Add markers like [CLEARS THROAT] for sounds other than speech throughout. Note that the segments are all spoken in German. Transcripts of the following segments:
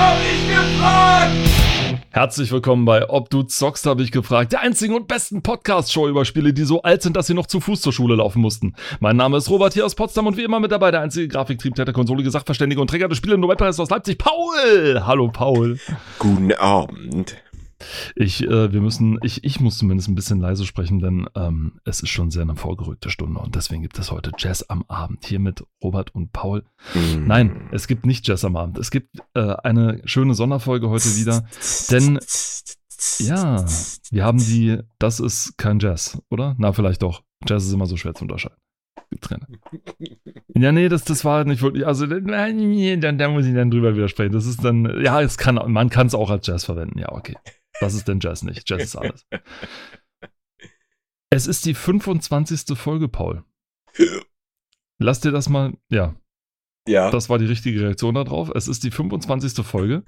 hab ich gefragt! Herzlich willkommen bei Ob du zockst, habe ich gefragt. Der einzigen und besten Podcast-Show über Spiele, die so alt sind, dass sie noch zu Fuß zur Schule laufen mussten. Mein Name ist Robert hier aus Potsdam und wie immer mit dabei der einzige Grafiktriebtäter, konsolige Sachverständige und Träger des Spiele Nobelpreis aus Leipzig, Paul! Hallo, Paul. Guten Abend. Ich, äh, wir müssen, ich, ich muss zumindest ein bisschen leise sprechen, denn ähm, es ist schon sehr eine vorgerückte Stunde und deswegen gibt es heute Jazz am Abend hier mit Robert und Paul. Mm. Nein, es gibt nicht Jazz am Abend. Es gibt äh, eine schöne Sonderfolge heute wieder, denn ja, wir haben die, das ist kein Jazz, oder? Na, vielleicht doch. Jazz ist immer so schwer zu unterscheiden. Getrennt. Ja, nee, das, das war nicht wirklich, also da muss ich dann drüber widersprechen. Das ist dann, ja, es kann, man kann es auch als Jazz verwenden, ja, okay. Das ist denn Jazz nicht. Jazz ist alles. [LAUGHS] Es ist die 25. Folge, Paul. Lass dir das mal, ja, Ja, das war die richtige Reaktion darauf. Es ist die 25. Folge.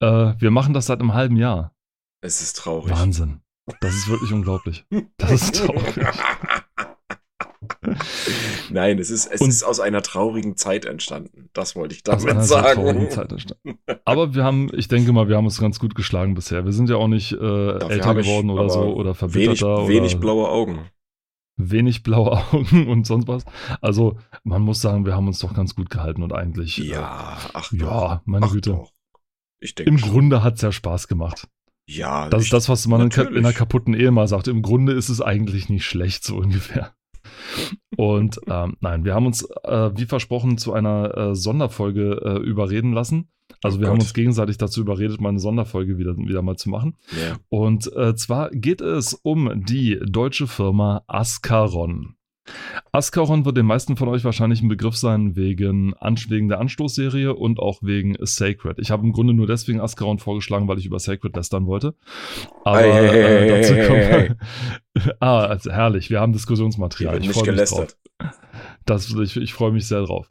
Äh, wir machen das seit einem halben Jahr. es ist traurig. Wahnsinn. Das ist wirklich unglaublich. Das ist [LAUGHS] traurig. Nein, es ist, es Und- ist aus einer traurigen Zeit entstanden. Das wollte ich damit sagen. Aber wir haben, ich denke mal, wir haben uns ganz gut geschlagen bisher. Wir sind ja auch nicht äh, älter geworden oder so oder Wenig, verbitterter wenig oder blaue Augen. wenig blaue [LAUGHS] Augen und sonst was. Also man muss sagen, wir haben uns doch ganz gut gehalten und eigentlich, Ja, ach äh, ja, meine ach Güte. doch. Ich denke Im schon. Grunde hat es ja Spaß gemacht. Ja, Das ist das, was man in, ka- in natürlich. einer kaputten Ehe mal sagt. Im Grunde ist es eigentlich nicht schlecht, so ungefähr. Und ähm, nein, wir haben uns, äh, wie versprochen, zu einer äh, Sonderfolge äh, überreden lassen. Also Oh wir haben Gott. uns gegenseitig dazu überredet, mal eine Sonderfolge wieder, wieder mal zu machen. Ja. Und äh, zwar geht es um die deutsche Firma Ascaron. Ascaron wird den meisten von euch wahrscheinlich ein Begriff sein wegen, wegen der Anstoßserie und auch wegen Sacred. Ich habe im Grunde nur deswegen Ascaron vorgeschlagen, weil ich über Sacred lästern wollte. Aber Hey, hey, äh, hey, dazu kommen hey, wir. [LAUGHS] ah, also herrlich. Wir haben Diskussionsmaterial. Ich nicht freue mich drauf. Das, ich, ich freue mich sehr drauf.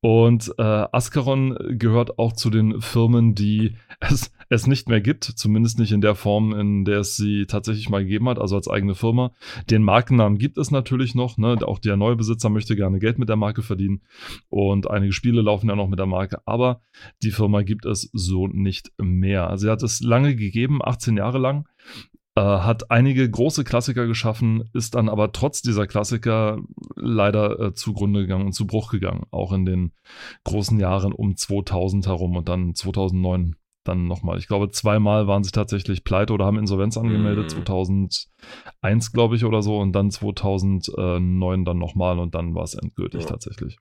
Und äh, Ascaron gehört auch zu den Firmen, die es, es nicht mehr gibt, zumindest nicht in der Form, in der es sie tatsächlich mal gegeben hat, also als eigene Firma. Den Markennamen gibt es natürlich noch, ne? auch der neue Besitzer möchte gerne Geld mit der Marke verdienen und einige Spiele laufen ja noch mit der Marke, aber die Firma gibt es so nicht mehr. Also sie hat es lange gegeben, 18 Jahre lang, äh, hat einige große Klassiker geschaffen, ist dann aber trotz dieser Klassiker leider äh, zugrunde gegangen und zu Bruch gegangen. Auch in den großen Jahren um 2000 herum und dann 2009 dann nochmal. Ich glaube, zweimal waren sie tatsächlich pleite oder haben Insolvenz angemeldet. Mhm. 2001, glaube ich, oder so. Und dann 2009 dann nochmal und dann war es endgültig Ja. tatsächlich.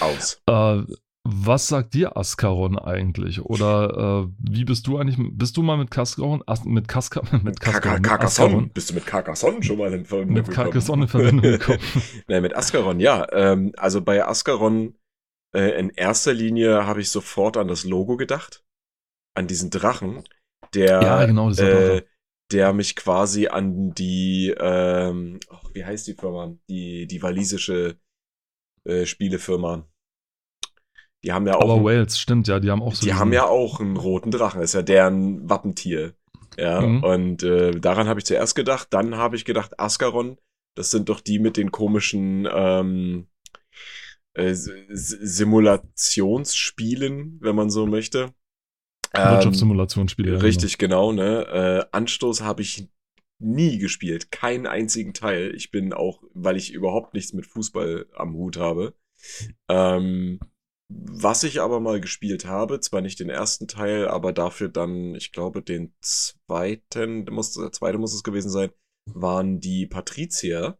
Aus. Äh, was sagt dir Ascaron eigentlich? Oder äh, wie bist du eigentlich? Bist du mal mit Cascaron, As, mit Casca, [LAUGHS] mit Cascaron, mit Carcassonne. Bist du mit Carcassonne schon mal in Verbindung mit gekommen? Carcassonne in Verbindung [LAUGHS] gekommen? Nein, mit Ascaron, ja. Ähm, also bei Ascaron äh, in erster Linie habe ich sofort an das Logo gedacht. An diesen Drachen, der, Ja, genau, äh, der mich quasi an die, ähm, oh, wie heißt die Firma? Die, die walisische äh, Spielefirma. Die haben ja auch, Aber Wales, stimmt, ja, die haben auch so. die haben ja auch einen roten Drachen. Ist ja deren Wappentier. Ja, Mhm. und äh, daran habe ich zuerst gedacht. Dann habe ich gedacht, Ascaron, das sind doch die mit den komischen ähm, äh, Simulationsspielen, wenn man so möchte. Ähm, Wirtschaftssimulationsspiele. ja, Richtig, genau, ne? Äh, Anstoß habe ich nie gespielt, keinen einzigen Teil. Ich bin auch, weil ich überhaupt nichts mit Fußball am Hut habe. Ähm, was ich aber mal gespielt habe, zwar nicht den ersten Teil, aber dafür dann, ich glaube, den zweiten, muss, der zweite muss es gewesen sein, waren die Patrizier.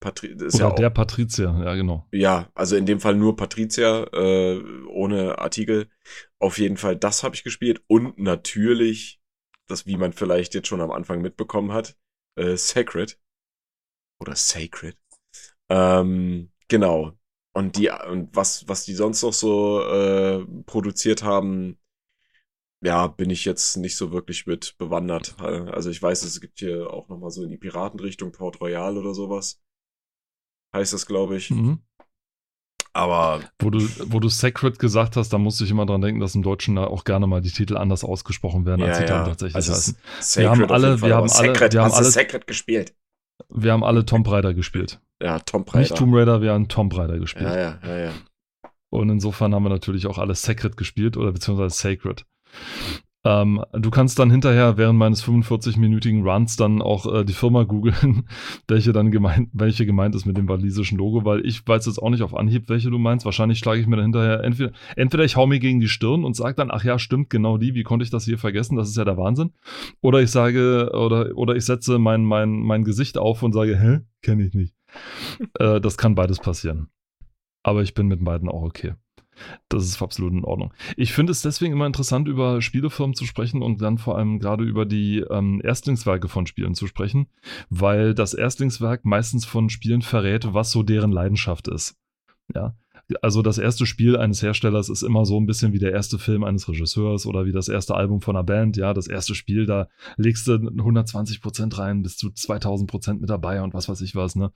Patri ist Oder ja auch, der Patrizier, ja, genau. ja, also in dem Fall nur Patricia, äh, ohne Artikel. Auf jeden Fall, das habe ich gespielt. Und natürlich, das, wie man vielleicht jetzt schon am Anfang mitbekommen hat, äh, Sacred. Oder Sacred. Ähm, genau. Und die, und was, was die sonst noch so äh, produziert haben, ja, bin ich jetzt nicht so wirklich mit bewandert. Also ich weiß, es gibt hier auch noch mal so in die Piratenrichtung Port Royal oder sowas. Heißt das, glaube ich. Mhm. Aber Wo du, wo du Sacred gesagt hast, da musste ich immer dran denken, dass im Deutschen da auch gerne mal die Titel anders ausgesprochen werden, als ja, sie dann ja. tatsächlich Also heißen. Sacred Wir haben alle- wir haben alle- Sacred, wir haben alle- Sacred gespielt. Wir haben alle Tomb Raider gespielt. Ja, Tom Nicht Raider. Tomb Raider, wir haben Tomb Raider gespielt. Ja, ja, ja, ja. Und insofern haben wir natürlich auch alles Sacred gespielt oder beziehungsweise Sacred. Ähm, du kannst dann hinterher während meines 45-minütigen Runs dann auch äh, die Firma googeln, [LAUGHS] welche dann gemeint, welche gemeint ist mit dem walisischen Logo, weil ich weiß jetzt auch nicht auf Anhieb, welche du meinst. Wahrscheinlich schlage ich mir dann hinterher entweder, entweder ich hau mir gegen die Stirn und sage dann, ach ja, stimmt, genau die, wie konnte ich das hier vergessen? Das ist ja der Wahnsinn. Oder ich sage, oder, oder ich setze mein, mein, mein Gesicht auf und sage, hä? Kenne ich nicht. [LAUGHS] äh, das kann beides passieren. Aber ich bin mit beiden auch okay. Das ist absolut in Ordnung. Ich finde es deswegen immer interessant, über Spielefirmen zu sprechen und dann vor allem gerade über die ähm, Erstlingswerke von Spielen zu sprechen, weil das Erstlingswerk meistens von Spielen verrät, was so deren Leidenschaft ist. Ja, also das erste Spiel eines Herstellers ist immer so ein bisschen wie der erste Film eines Regisseurs oder wie das erste Album von einer Band. Ja, das erste Spiel, da legst du 120 Prozent rein, bist du 2000 Prozent mit dabei und was weiß ich was, ne?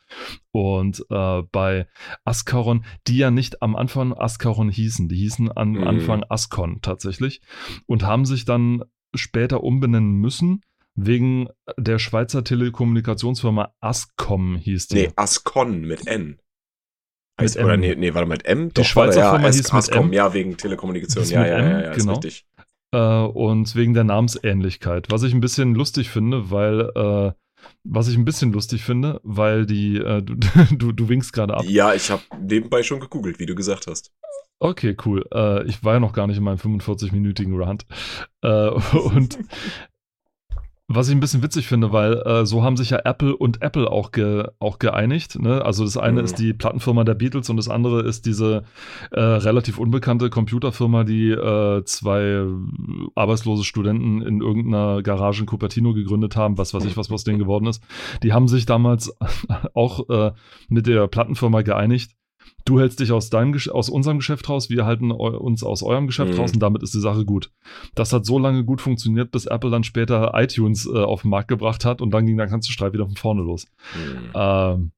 Und äh, bei Ascaron, die ja nicht am Anfang Ascaron hießen, die hießen am mhm. Anfang Ascon tatsächlich und haben sich dann später umbenennen müssen, wegen der Schweizer Telekommunikationsfirma Ascom hieß die. Nee, Ascon mit N. Heißt, oder nee, nee, warte mal, mit M? Die Doch, Schweizer ja, Firma hieß mit M. Ja, wegen Telekommunikation. Ja, ja, ja, ja, genau. ist richtig. Äh, und wegen der Namensähnlichkeit. Was ich ein bisschen lustig finde, weil äh, was ich ein bisschen lustig finde, weil die, äh, du, [LAUGHS] du, du winkst gerade ab. Ja, ich habe nebenbei schon gegoogelt, wie du gesagt hast. Okay, cool. Äh, ich war ja noch gar nicht in meinem 45-minütigen Rant. Äh, [LAUGHS] und was ich ein bisschen witzig finde, weil äh, so haben sich ja Apple und Apple auch, ge, auch geeinigt. Ne? Also das eine mhm. ist die Plattenfirma der Beatles und das andere ist diese äh, relativ unbekannte Computerfirma, die äh, zwei arbeitslose Studenten in irgendeiner Garage in Cupertino gegründet haben, was weiß ich, was aus denen geworden ist. Die haben sich damals [LAUGHS] auch äh, mit der Plattenfirma geeinigt du hältst dich aus, deinem, aus unserem Geschäft raus, wir halten uns aus eurem Geschäft mhm. raus und damit ist die Sache gut. Das hat so lange gut funktioniert, bis Apple dann später iTunes äh, auf den Markt gebracht hat und dann ging der ganze Streit wieder von vorne los. Mhm. Ähm,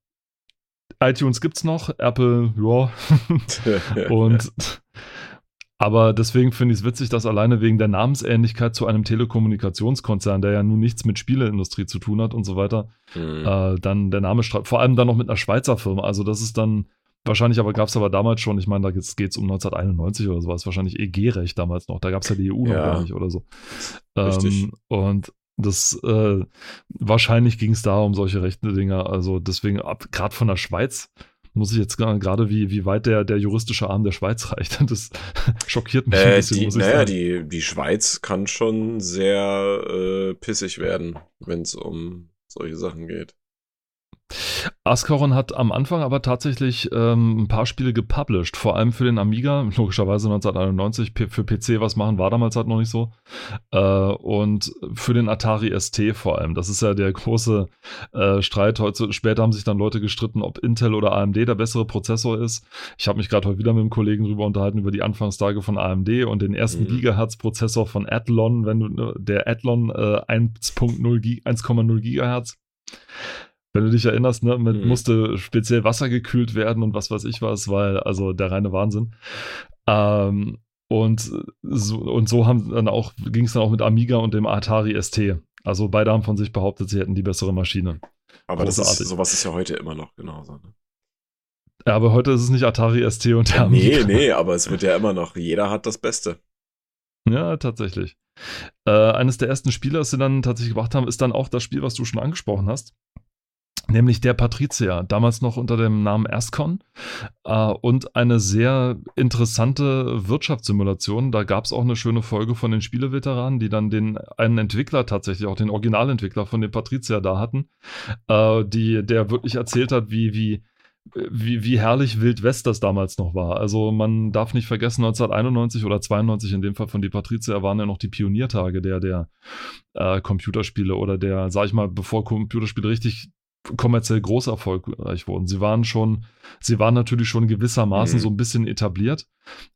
iTunes gibt's noch, Apple, ja. [LAUGHS] und aber deswegen finde ich es witzig, dass alleine wegen der Namensähnlichkeit zu einem Telekommunikationskonzern, der ja nun nichts mit Spieleindustrie zu tun hat und so weiter, mhm. äh, dann der Name streitet. Vor allem dann noch mit einer Schweizer Firma. Also das ist dann Wahrscheinlich aber gab es aber damals schon, ich meine, da geht es um 1991 oder sowas, wahrscheinlich EG-Recht damals noch. Da gab es ja die EU ja. noch gar nicht oder so. Ähm, und das äh, wahrscheinlich ging es da um solche rechten Dinge. Also deswegen, gerade von der Schweiz muss ich jetzt gerade, wie, wie weit der, der juristische Arm der Schweiz [LAUGHS] reicht. Das schockiert mich äh, ein bisschen, die, muss ich naja, sagen. Die, die Schweiz kann schon sehr äh, pissig werden, wenn es um solche Sachen geht. Ascaron hat am Anfang aber tatsächlich ähm, ein paar Spiele gepublished, vor allem für den Amiga, logischerweise 1991. für PC was machen war damals halt noch nicht so. Äh, und für den Atari ST vor allem. Das ist ja der große äh, Streit. Heute, später haben sich dann Leute gestritten, ob Intel oder AMD der bessere Prozessor ist. Ich habe mich gerade heute wieder mit einem Kollegen drüber unterhalten, über die Anfangstage von AMD und den ersten mhm. Gigahertz-Prozessor von Athlon, wenn du, ne, der Athlon äh, 1.0 Gigahertz wenn du dich erinnerst, ne, mit, mhm. musste speziell Wasser gekühlt werden und was weiß ich was, weil also der reine Wahnsinn. Ähm, und so, und so haben dann auch, ging es dann auch mit Amiga und dem Atari ST. Also beide haben von sich behauptet, sie hätten die bessere Maschine. Aber das ist, sowas ist ja heute immer noch genauso. Ne? Ja, aber heute ist es nicht Atari ST und der Amiga. Nee, nee, aber es wird ja immer noch, jeder hat das Beste. Ja, tatsächlich. Äh, eines der ersten Spiele, das sie dann tatsächlich gemacht haben, ist dann auch das Spiel, was du schon angesprochen hast nämlich der Patrizier, damals noch unter dem Namen Ascon äh, und eine sehr interessante Wirtschaftssimulation. Da gab es auch eine schöne Folge von den Spieleveteranen, die dann den einen Entwickler tatsächlich, auch den Originalentwickler von dem Patrizier da hatten, äh, die, der wirklich erzählt hat, wie, wie, wie, wie herrlich Wild West das damals noch war. Also man darf nicht vergessen, 1991 oder 92 in dem Fall von die Patrizier waren ja noch die Pioniertage der, der äh, Computerspiele oder der, sag ich mal, bevor Computerspiele richtig kommerziell groß erfolgreich wurden. Sie waren schon, sie waren natürlich schon gewissermaßen mhm. so ein bisschen etabliert.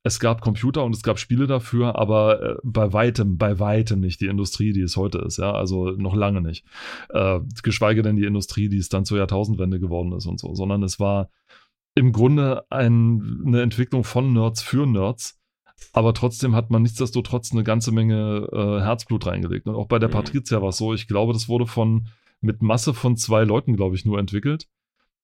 Es gab Computer und es gab Spiele dafür, aber äh, bei weitem, bei weitem nicht die Industrie, die es heute ist, ja, also noch lange nicht. Äh, geschweige denn die Industrie, die es dann zur Jahrtausendwende geworden ist und so, sondern es war im Grunde ein, eine Entwicklung von Nerds für Nerds. Aber trotzdem hat man nichtsdestotrotz eine ganze Menge äh, Herzblut reingelegt. Und auch bei der mhm. Patricia war es so, ich glaube, das wurde von mit Masse von zwei Leuten, glaube ich, nur entwickelt.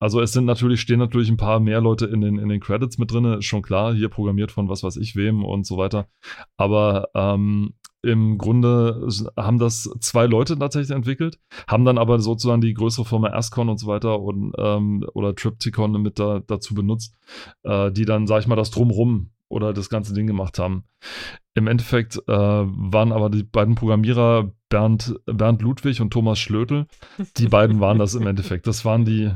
Also es sind natürlich, stehen natürlich ein paar mehr Leute in den, in den Credits mit drin, ist schon klar, hier programmiert von was weiß ich wem und so weiter. Aber ähm, im Grunde haben das zwei Leute tatsächlich entwickelt, haben dann aber sozusagen die größere Firma Ascon und so weiter und ähm, oder Triptychon mit da, dazu benutzt, äh, die dann, sag ich mal, das drumrum oder das ganze Ding gemacht haben. Im Endeffekt äh, waren aber die beiden Programmierer Bernd, Bernd Ludwig und Thomas Schlötel. Die beiden waren das im [LAUGHS] Endeffekt. Das waren die.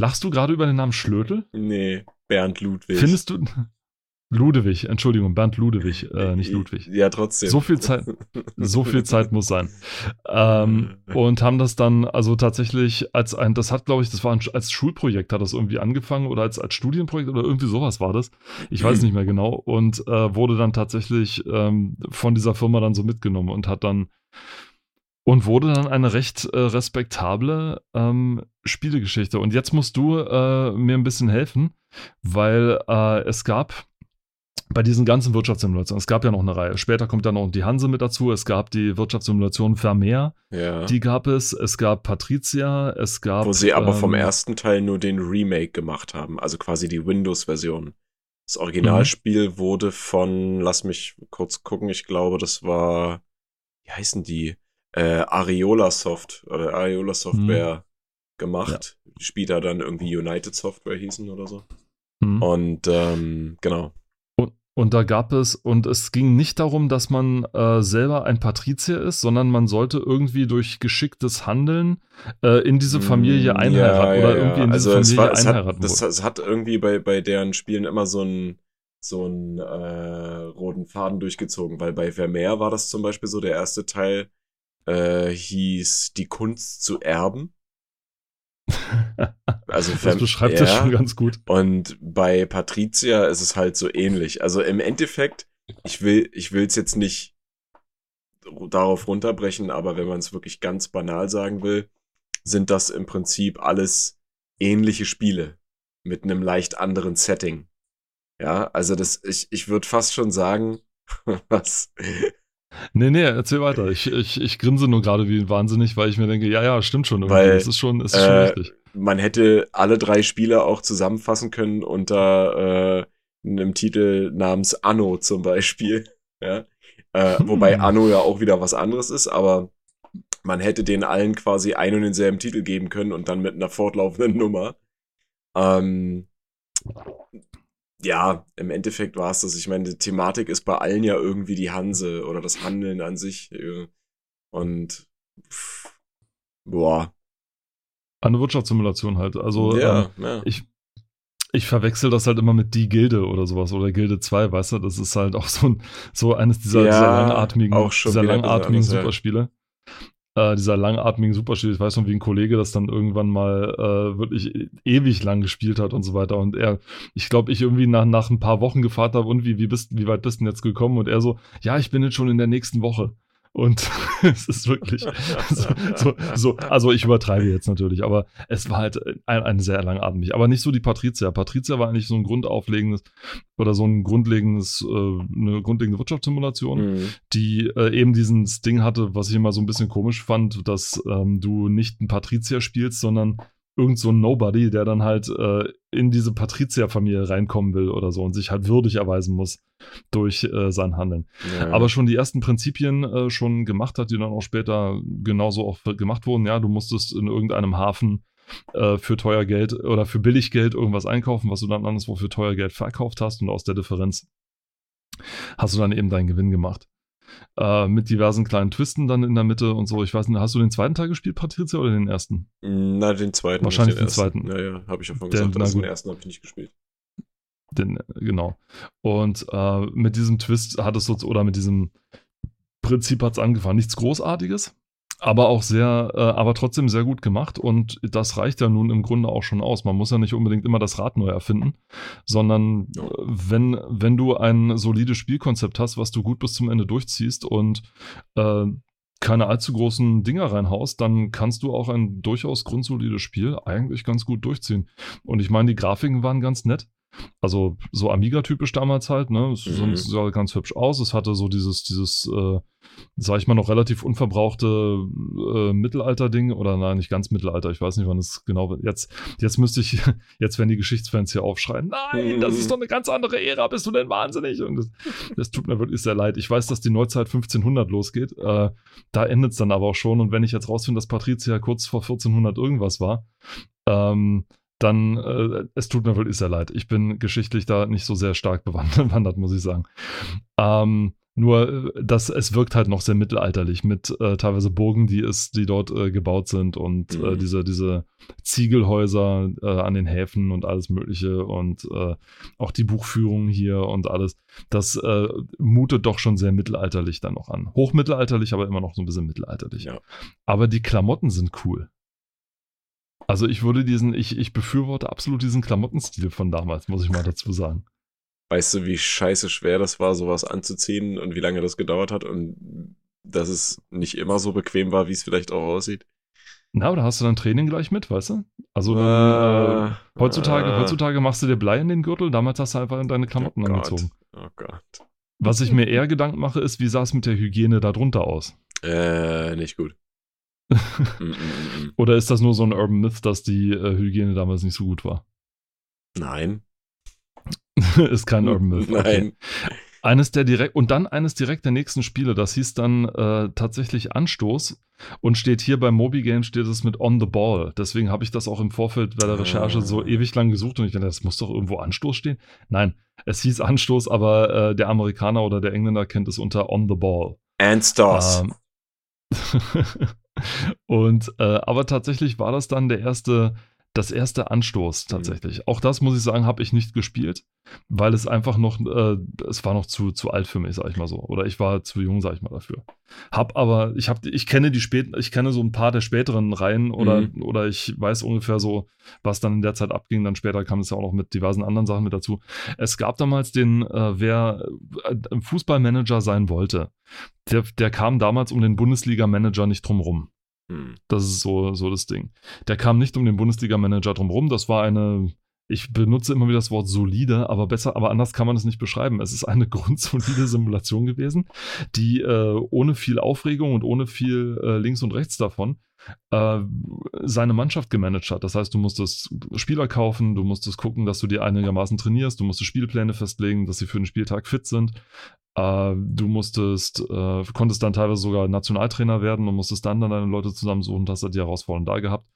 Lachst du gerade über den Namen Schlötel? Nee, Bernd Ludwig. Findest du. Ludewig, Entschuldigung, Bernd Ludewig, äh, [LAUGHS] nicht Ludwig. Ja, trotzdem. So viel Zeit, so viel Zeit muss sein. Ähm, [LAUGHS] und haben das dann also tatsächlich als ein, das hat, glaube ich, das war ein, als Schulprojekt, hat das irgendwie angefangen oder als, als Studienprojekt oder irgendwie sowas war das. Ich weiß nicht mehr genau. Und äh, wurde dann tatsächlich ähm, von dieser Firma dann so mitgenommen und hat dann und wurde dann eine recht äh, respektable ähm, Spielegeschichte. Und jetzt musst du äh, mir ein bisschen helfen, weil äh, es gab bei diesen ganzen Wirtschaftssimulationen, es gab ja noch eine Reihe. Später kommt dann noch die Hanse mit dazu. Es gab die Wirtschaftssimulation Vermeer. Ja. Die gab es. Es gab Patricia. Es gab. Wo sie aber vom ähm, ersten Teil nur den Remake gemacht haben. Also quasi die Windows-Version. Das Originalspiel Mhm. wurde von, lass mich kurz gucken, ich glaube, das war, wie heißen die? Äh, Areola Soft oder Areola Software gemacht. Die später dann irgendwie United Software hießen oder so. hm. Und ähm, genau. Und, und da gab es, und es ging nicht darum, dass man äh, selber ein Patrizier ist, sondern man sollte irgendwie durch geschicktes Handeln äh, in diese Familie Mm, einheiraten ja, oder ja, irgendwie in also diese es Familie war, es einheiraten. hat, das, es hat irgendwie bei, bei deren Spielen immer so einen so einen äh, roten Faden durchgezogen, weil bei Vermeer war das zum Beispiel so, der erste Teil äh, hieß Die Kunst zu erben. Also das beschreibt das ja. schon ganz gut. Und bei Patricia ist es halt so ähnlich. Also im Endeffekt, ich will, ich will es jetzt nicht darauf runterbrechen, aber wenn man es wirklich ganz banal sagen will, sind das im Prinzip alles ähnliche Spiele mit einem leicht anderen Setting. Ja, also das, ich, ich würde fast schon sagen, [LAUGHS] was, Nee, nee, erzähl weiter. Ich, ich, ich grinse nur gerade wie wahnsinnig, weil ich mir denke, ja, ja, stimmt schon. Weil, es ist schon, es ist schon äh, richtig. man hätte alle drei Spiele auch zusammenfassen können unter äh, einem Titel namens Anno zum Beispiel. [LAUGHS] Ja? Äh, wobei Hm. [LAUGHS] Anno ja auch wieder was anderes ist, aber man hätte den allen quasi einen und denselben Titel geben können und dann mit einer fortlaufenden Nummer. Ähm, ja, im Endeffekt war es das. Ich meine, die Thematik ist bei allen ja irgendwie die Hanse oder das Handeln an sich. äh, Und pff, boah, Eine Wirtschaftssimulation halt. Also, ähm, ja, ja. ich, ich verwechsel das halt immer mit die Gilde oder sowas oder Gilde 2, weißt du? Das ist halt auch so, ein, so eines dieser, Ja, dieser langatmigen, auch schon dieser langatmigen ja. Superspiele. Äh, dieser langatmigen Superspiele. Ich weiß noch, wie ein Kollege das dann irgendwann mal äh, wirklich ewig lang gespielt hat und so weiter. Und er, ich glaube, ich irgendwie nach, nach ein paar Wochen gefragt habe, und wie, wie, bist, wie weit bist du denn jetzt gekommen? Und er so, ja, ich bin jetzt schon in der nächsten Woche. Und [LAUGHS] es ist wirklich so, so, so, also ich übertreibe jetzt natürlich, aber es war halt ein, ein sehr langatmig. Aber nicht so die Patrizia. Patrizia war eigentlich so ein grundauflegendes oder so ein grundlegendes, äh, eine grundlegende Wirtschaftssimulation, Mhm. die äh, eben dieses Ding hatte, was ich immer so ein bisschen komisch fand, dass ähm, du nicht einen Patrizier spielst, sondern irgend so ein Nobody, der dann halt äh, in diese Patrizier-Familie reinkommen will oder so und sich halt würdig erweisen muss durch äh, sein Handeln Ja. aber schon die ersten Prinzipien äh, schon gemacht hat, die dann auch später genauso auch gemacht wurden. Ja, du musstest in irgendeinem Hafen äh, für teuer Geld oder für billig Geld irgendwas einkaufen, was du dann anderswo für teuer Geld verkauft hast und aus der Differenz hast du dann eben deinen Gewinn gemacht. Äh, mit diversen kleinen Twisten dann in der Mitte und so. Ich weiß nicht, hast du den zweiten Teil gespielt, Patricia, oder den ersten? Na, den zweiten. Wahrscheinlich den ersten. zweiten. Ja, ja, habe ich ja vorhin gesagt. Also den ersten habe ich nicht gespielt. Den, genau. Und äh, mit diesem Twist hat es so, oder mit diesem Prinzip hat es angefangen. Nichts Großartiges, aber auch sehr, äh, aber trotzdem sehr gut gemacht. Und das reicht ja nun im Grunde auch schon aus. Man muss ja nicht unbedingt immer das Rad neu erfinden, sondern äh, wenn, wenn du ein solides Spielkonzept hast, was du gut bis zum Ende durchziehst und äh, keine allzu großen Dinger reinhaust, dann kannst du auch ein durchaus grundsolides Spiel eigentlich ganz gut durchziehen. Und ich meine, die Grafiken waren ganz nett. Also so Amiga-typisch damals halt, ne? Es Mhm. sah ganz hübsch aus. Es hatte so dieses, dieses, äh, sag ich mal, noch relativ unverbrauchte äh, Mittelalter-Ding. Oder nein, nicht ganz Mittelalter, ich weiß nicht, wann es genau wird. Jetzt, jetzt müsste ich, [LAUGHS] jetzt werden die Geschichtsfans hier aufschreien, nein, das ist doch eine ganz andere Ära, bist du denn wahnsinnig? Und das, das tut mir wirklich sehr leid. Ich weiß, dass die Neuzeit 1500 losgeht. Äh, da endet es dann aber auch schon. Und wenn ich jetzt rausfinde, dass Patricia kurz vor 1400 irgendwas war, ähm, dann, äh, es tut mir wirklich sehr leid. Ich bin geschichtlich da nicht so sehr stark [LAUGHS] bewandert, muss ich sagen. Ähm, nur, äh, dass es wirkt halt noch sehr mittelalterlich mit äh, teilweise Burgen, die es, die dort äh, gebaut sind und äh, Mhm. diese, diese Ziegelhäuser äh, an den Häfen und alles Mögliche und äh, auch die Buchführung hier und alles. Das äh, mutet doch schon sehr mittelalterlich dann noch an. Hochmittelalterlich, aber immer noch so ein bisschen mittelalterlich. Ja. Aber die Klamotten sind cool. Also ich würde diesen, ich, ich befürworte absolut diesen Klamottenstil von damals, muss ich mal dazu sagen. Weißt du, wie scheiße schwer das war, sowas anzuziehen und wie lange das gedauert hat und dass es nicht immer so bequem war, wie es vielleicht auch aussieht? Na, aber da hast du dann Training gleich mit, weißt du? Also dann, äh, heutzutage, äh, heutzutage machst du dir Blei in den Gürtel, damals hast du einfach deine Klamotten oh angezogen. Oh Gott. Was ich mir eher Gedanken mache, ist, wie sah es mit der Hygiene darunter aus? Äh, nicht gut. Mm, mm, mm. Oder ist das nur so ein Urban Myth, dass die äh, Hygiene damals nicht so gut war? Nein. [LAUGHS] ist kein Urban Myth. Okay. Nein. Eines der direkt und dann eines direkt der nächsten Spiele, das hieß dann äh, tatsächlich Anstoß und steht hier bei Moby Games steht es mit On the Ball. Deswegen habe ich das auch im Vorfeld bei der Recherche so Ah. ewig lang gesucht und ich dachte, das muss doch irgendwo Anstoß stehen. Nein, es hieß Anstoß, aber äh, der Amerikaner oder der Engländer kennt es unter On the Ball. And Stars. Ähm, [LAUGHS] und äh, aber tatsächlich war das dann der erste, das erste Anstoß tatsächlich. Auch das muss ich sagen, habe ich nicht gespielt, weil es einfach noch, äh, es war noch zu, zu alt für mich, sag ich mal so. Oder ich war zu jung, sag ich mal dafür. Hab aber, ich habe, ich kenne die späten, ich kenne so ein paar der späteren Reihen oder, Mhm. oder ich weiß ungefähr so, was dann in der Zeit abging. Dann später kam es ja auch noch mit diversen anderen Sachen mit dazu. Es gab damals den, äh, wer äh, Fußballmanager sein wollte, der, der kam damals um den Bundesliga-Manager nicht drum rum. Hm. Das ist so, so das Ding. Der kam nicht um den Bundesliga-Manager drum rum. Das war eine, ich benutze immer wieder das Wort solide, aber besser, aber anders kann man es nicht beschreiben. Es ist eine [LAUGHS] grundsolide Simulation gewesen, die äh, ohne viel Aufregung und ohne viel äh, links und rechts davon äh, seine Mannschaft gemanagt hat. Das heißt, du musstest Spieler kaufen, du musstest gucken, dass du die einigermaßen trainierst, du musstest Spielpläne festlegen, dass sie für den Spieltag fit sind. Äh, du musstest, äh, konntest dann teilweise sogar Nationaltrainer werden und musstest dann dann deine Leute zusammensuchen, das hat die Herausforderung da gehabt.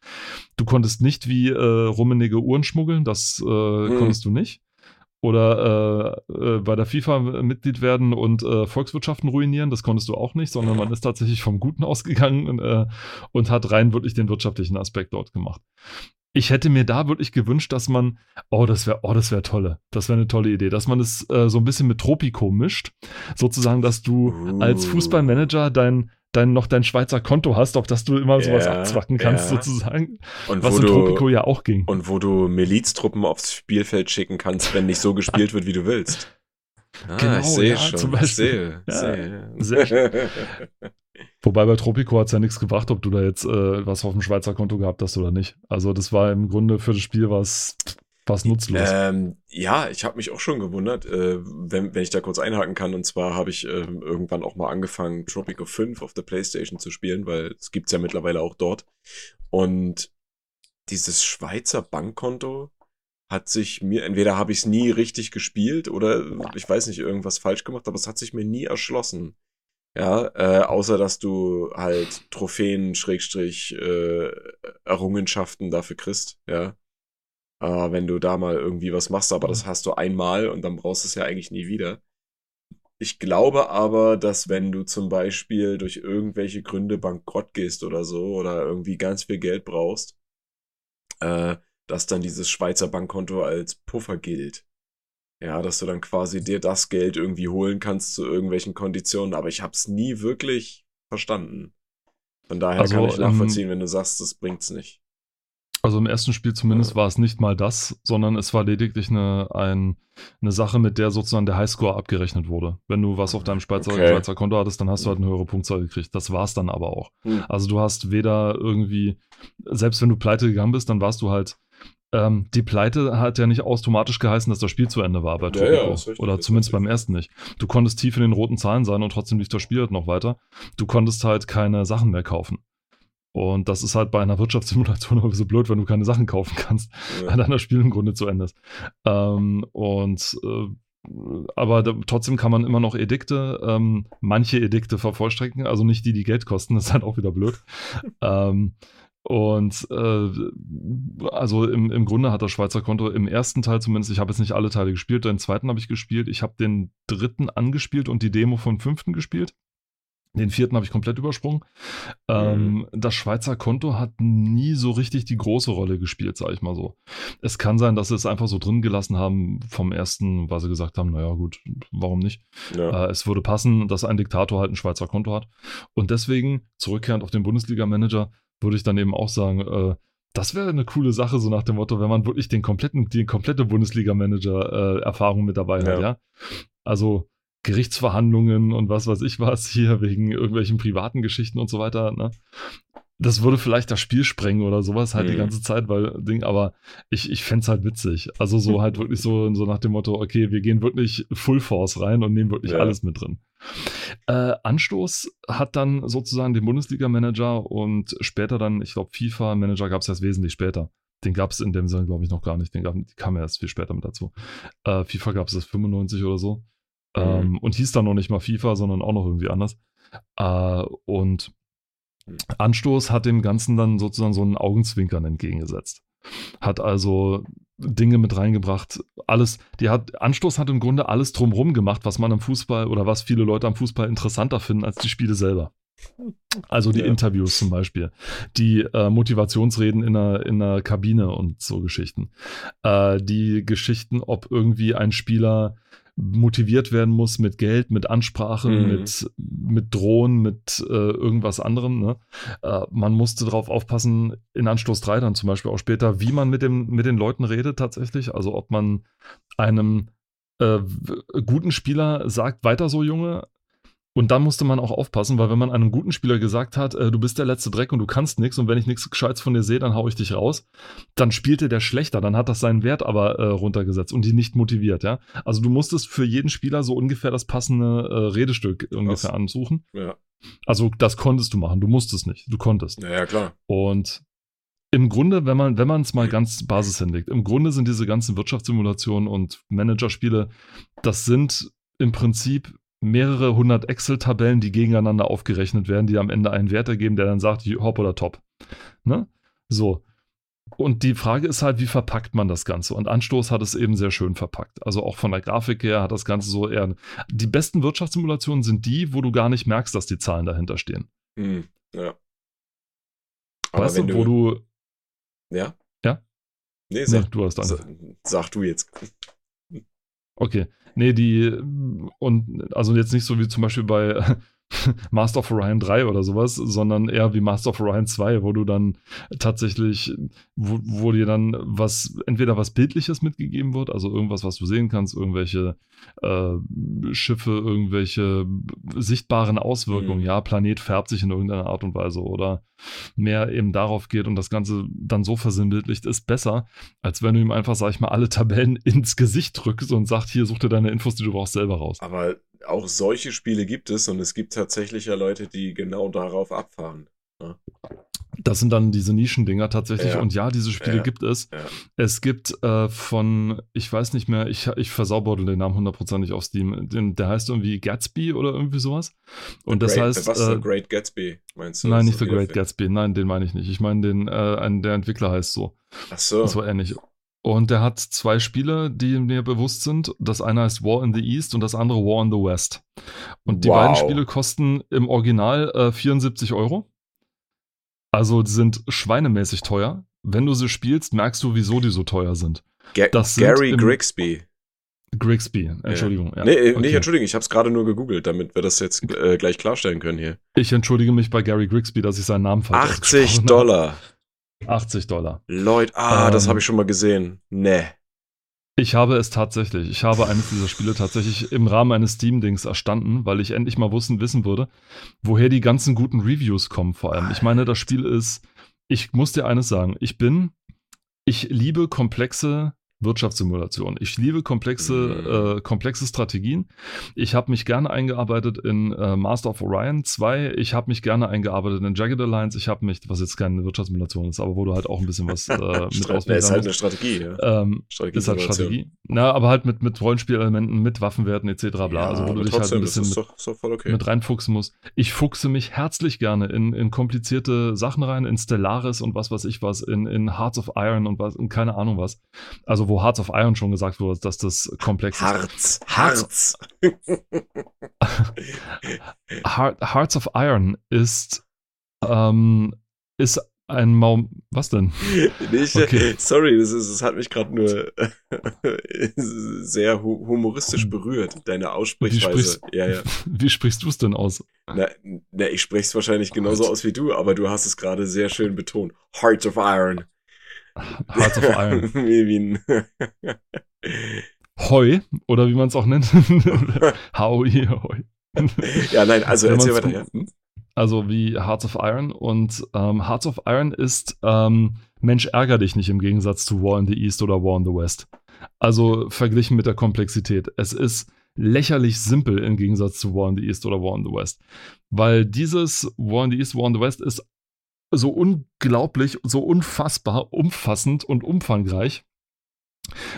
Du konntest nicht wie äh, rummenige Uhren schmuggeln, das äh, konntest du nicht. Oder äh, äh, bei der FIFA Mitglied werden und äh, Volkswirtschaften ruinieren, das konntest du auch nicht, sondern man ist tatsächlich vom Guten [LAUGHS] ausgegangen und, und hat rein wirklich den wirtschaftlichen Aspekt dort gemacht. Ich hätte mir da wirklich gewünscht, dass man, oh, das wäre, oh, das wäre tolle, das wäre eine tolle Idee, dass man es äh, so ein bisschen mit Tropico mischt, sozusagen, dass du als. Fußballmanager dein, dein noch dein Schweizer Konto hast, auf das du immer sowas Ja, abzwacken kannst, ja. sozusagen, Und was in Tropico du, ja auch ging. und wo du Miliztruppen aufs Spielfeld schicken kannst, wenn nicht so gespielt wird, wie du willst. Ah, Genau, ich sehe ja, schon. zum ich Beispiel. sehe, Ja, sehe. sehr [LAUGHS] Wobei bei Tropico hat es ja nichts gebracht, ob du da jetzt äh, was auf dem Schweizer Konto gehabt hast oder nicht. Also das war im Grunde für das Spiel was, was nutzlos. Ähm, ja, ich habe mich auch schon gewundert, äh, wenn, wenn ich da kurz einhaken kann. Und zwar habe ich ähm, irgendwann auch mal angefangen, Tropico 5 auf der Playstation zu spielen, weil es gibt's ja mittlerweile auch dort. Und dieses Schweizer Bankkonto hat sich mir, entweder habe ich es nie richtig gespielt oder ich weiß nicht, irgendwas falsch gemacht, aber es hat sich mir nie erschlossen. Ja, äh, außer dass du halt Trophäen, Schrägstrich, äh, Errungenschaften dafür kriegst, ja. Äh, wenn du da mal irgendwie was machst, aber das hast du einmal und dann brauchst du es ja eigentlich nie wieder. Ich glaube aber, dass wenn du zum Beispiel durch irgendwelche Gründe bankrott gehst oder so oder irgendwie ganz viel Geld brauchst, äh, dass dann dieses Schweizer Bankkonto als Puffer gilt. Ja, dass du dann quasi dir das Geld irgendwie holen kannst zu irgendwelchen Konditionen, aber ich hab's nie wirklich verstanden. Von daher Also, kann ich ähm, nachvollziehen, wenn du sagst, das bringt's nicht. Also im ersten Spiel zumindest Ja. war es nicht mal das, sondern es war lediglich eine, ein, eine Sache, mit der sozusagen der Highscore abgerechnet wurde. Wenn du was auf deinem Schweizer, Okay. Schweizer Konto hattest, dann hast du halt eine höhere Punktzahl gekriegt. Das war es dann aber auch. Hm. Also du hast weder irgendwie, selbst wenn du pleite gegangen bist, dann warst du halt ähm, die Pleite hat ja nicht automatisch geheißen, dass das Spiel zu Ende war bei Ja, ja, Tropico. ist richtig, Oder zumindest beim ersten nicht. Du konntest tief in den roten Zahlen sein und trotzdem lief das Spiel halt noch weiter. Du konntest halt keine Sachen mehr kaufen. Und das ist halt bei einer Wirtschaftssimulation [LAUGHS] immer so blöd, wenn du keine Sachen kaufen kannst, Ja. weil dann das Spiel im Grunde zu Ende ist. Ähm, und äh, aber da, trotzdem kann man immer noch Edikte, ähm, manche Edikte vervollstrecken, also nicht die, die Geld kosten, das ist halt auch wieder blöd. [LAUGHS] ähm, und äh, also im, im Grunde hat das Schweizer Konto im ersten Teil zumindest, ich habe jetzt nicht alle Teile gespielt, den zweiten habe ich gespielt, ich habe den dritten angespielt und die Demo vom fünften gespielt. Den vierten habe ich komplett übersprungen. Ähm, das Schweizer Konto hat nie so richtig die große Rolle gespielt, sage ich mal so. Es kann sein, dass sie es einfach so drin gelassen haben vom ersten, weil sie gesagt haben, naja gut, warum nicht? Ja. Äh, es würde passen, dass ein Diktator halt ein Schweizer Konto hat. Und deswegen, zurückkehrend auf den Bundesliga-Manager, würde ich dann eben auch sagen, äh, das wäre eine coole Sache, so nach dem Motto, wenn man wirklich den kompletten, die komplette Bundesliga-Manager-Erfahrung mit dabei hat, Ja. ja. Also Gerichtsverhandlungen und was weiß ich was hier wegen irgendwelchen privaten Geschichten und so weiter, ne? Das würde vielleicht das Spiel sprengen oder sowas halt die Mhm. ganze Zeit, weil Ding, aber ich, ich fände es halt witzig. Also so [LAUGHS] halt wirklich so, so nach dem Motto, okay, wir gehen wirklich Full Force rein und nehmen wirklich Ja. alles mit drin. Äh, Anstoß hat dann sozusagen den Bundesliga-Manager und später dann, ich glaube, FIFA-Manager gab es erst wesentlich später. Den gab es in dem Sinne, glaube ich, noch gar nicht. Den gab, die kam erst viel später mit dazu. Äh, FIFA gab es erst 95 oder so. Mhm. Ähm, und hieß dann noch nicht mal FIFA, sondern auch noch irgendwie anders. Äh, und. Anstoß hat dem Ganzen dann sozusagen so einen Augenzwinkern entgegengesetzt. Hat also Dinge mit reingebracht, alles, die hat, Anstoß hat im Grunde alles drumrum gemacht, was man am Fußball oder was viele Leute am Fußball interessanter finden als die Spiele selber. Also die Ja. Interviews zum Beispiel, die äh, Motivationsreden in der, in der Kabine und so Geschichten. Äh, die Geschichten, ob irgendwie ein Spieler motiviert werden muss mit Geld, mit Ansprachen, Mhm. mit, mit Drohen, mit äh, irgendwas anderem. Ne? Äh, man musste darauf aufpassen, in Anstoß 3 dann zum Beispiel auch später, wie man mit, dem, mit den Leuten redet tatsächlich. Also ob man einem äh, guten Spieler sagt, weiter so Junge. Und dann musste man auch aufpassen, weil wenn man einem guten Spieler gesagt hat, äh, du bist der letzte Dreck und du kannst nichts und wenn ich nichts Gescheites von dir sehe, dann hau ich dich raus, dann spielte der schlechter, dann hat das seinen Wert aber äh, runtergesetzt und die nicht motiviert, ja. Also du musstest für jeden Spieler so ungefähr das passende äh, Redestück ungefähr Krass. ansuchen. Ja. Also das konntest du machen, du musstest nicht, du konntest. ja, ja, klar. Und im Grunde, wenn man wenn man es mal ganz Basis hinlegt, im Grunde sind diese ganzen Wirtschaftssimulationen und Managerspiele, das sind im Prinzip mehrere hundert Excel-Tabellen, die gegeneinander aufgerechnet werden, die am Ende einen Wert ergeben, der dann sagt, hopp oder top. Ne? So. Und die Frage ist halt, wie verpackt man das Ganze? Und Anstoß hat es eben sehr schön verpackt. Also auch von der Grafik her hat das Ganze so eher. Die besten Wirtschaftssimulationen sind die, wo du gar nicht merkst, dass die Zahlen dahinter stehen. Hm. Ja. Aber weißt wenn du, wo du. Ja? Ja? Nee, Nee, sag, du hast dann. sag, sag du jetzt. Okay. Nee, die, und also jetzt nicht so wie zum Beispiel bei [LAUGHS] Master of Orion 3 oder sowas, sondern eher wie Master of Orion 2, wo du dann tatsächlich, wo, wo dir dann was, entweder was Bildliches mitgegeben wird, also irgendwas, was du sehen kannst, irgendwelche äh, Schiffe, irgendwelche sichtbaren Auswirkungen, Mhm. ja, Planet färbt sich in irgendeiner Art und Weise oder mehr eben darauf geht und das Ganze dann so versinnbildlicht ist besser, als wenn du ihm einfach, sag ich mal, alle Tabellen [LAUGHS] ins Gesicht drückst und sagst, hier such dir deine Infos, die du brauchst, selber raus. Aber auch solche Spiele gibt es und es gibt tatsächlich ja Leute, die genau darauf abfahren. Das sind dann diese Nischendinger tatsächlich. Ja. Und ja, diese Spiele Ja. gibt es. Ja. Es gibt äh, von, ich weiß nicht mehr, ich, ich versaubeute den Namen hundertprozentig auf Steam. Den, der heißt irgendwie Gatsby oder irgendwie sowas. Und das Great, heißt. Was, äh, The Great Gatsby, meinst du? Nein, nicht The Great Gatsby. Nein, den meine ich nicht. Ich meine, den, äh, der Entwickler heißt so. Ach so. Das war ähnlich. Und der hat zwei Spiele, die mir bewusst sind. Das eine heißt War in the East und das andere War in the West. Und die Wow. beiden Spiele kosten im Original äh, 74 Euro. Also sind schweinemäßig teuer. Wenn du sie spielst, merkst du, wieso die so teuer sind. Ga das sind Gary Grigsby. Grigsby, Entschuldigung. Ja. nee, äh, okay. nicht Entschuldigung, ich habe es gerade nur gegoogelt, damit wir das jetzt äh, gleich klarstellen können hier. Ich entschuldige mich bei Gary Grigsby, dass ich seinen Namen falsch 80 ausgesprochen Dollar. Habe. 80 Dollar. Leute, ah, das Ähm. habe ich schon mal gesehen. Nee. Ich habe es tatsächlich. Ich habe eines dieser Spiele tatsächlich im Rahmen eines Steam-Dings erstanden, weil ich endlich mal wussten, wissen würde, woher die ganzen guten Reviews kommen vor allem. Ich meine, das Spiel ist, ich muss dir eines sagen, ich bin ich liebe komplexe Wirtschaftssimulation. Ich liebe komplexe, Mhm. äh, komplexe Strategien. Ich habe mich gerne eingearbeitet in äh, Master of Orion 2. Ich habe mich gerne eingearbeitet in Jagged Alliance. Ich habe mich, was jetzt keine Wirtschaftssimulation ist, aber wo du halt auch ein bisschen was äh, [LAUGHS] mit auswählen ist halt eine. Strategie, ja. ähm, Strategie ist halt Strategie. Na, aber halt mit, mit Rollenspielelementen, mit Waffenwerten etc. Bla. Ja, also wo du dich halt ein bisschen mit, doch, okay. mit reinfuchsen musst. Ich fuchse mich herzlich gerne in, in komplizierte Sachen rein, in Stellaris und was weiß ich was, in, in Hearts of Iron und was, und keine Ahnung was. Also wo Hearts of Iron schon gesagt wurde, dass das komplex ist. Harz, Harz. [LAUGHS] Heart, Hearts of Iron ist, ähm, ist ein Maum. Was denn? Nicht, Okay. Sorry, das, ist, das hat mich gerade nur [LAUGHS] sehr hu humoristisch berührt, deine Aussprechweise. sprichst- Ja, ja. [LAUGHS] Wie sprichst du es denn aus? Na, na, ich spreche es wahrscheinlich genauso aus wie du, aber du hast es gerade sehr schön betont. Heart of Iron. Hearts of Iron. wie, wie ein [LAUGHS] Heu, oder wie man es auch nennt. [LAUGHS] Howie, Heu. ja, nein, also erzähl weiter. Ja. Also wie Hearts of Iron. Und ähm, Hearts of Iron ist ähm, Mensch, ärger dich nicht im Gegensatz zu War in the East oder War in the West. Also verglichen mit der Komplexität. Es ist lächerlich simpel im Gegensatz zu War in the East oder War in the West. Weil dieses War in the East, War in the West ist so unglaublich, so unfassbar umfassend und umfangreich,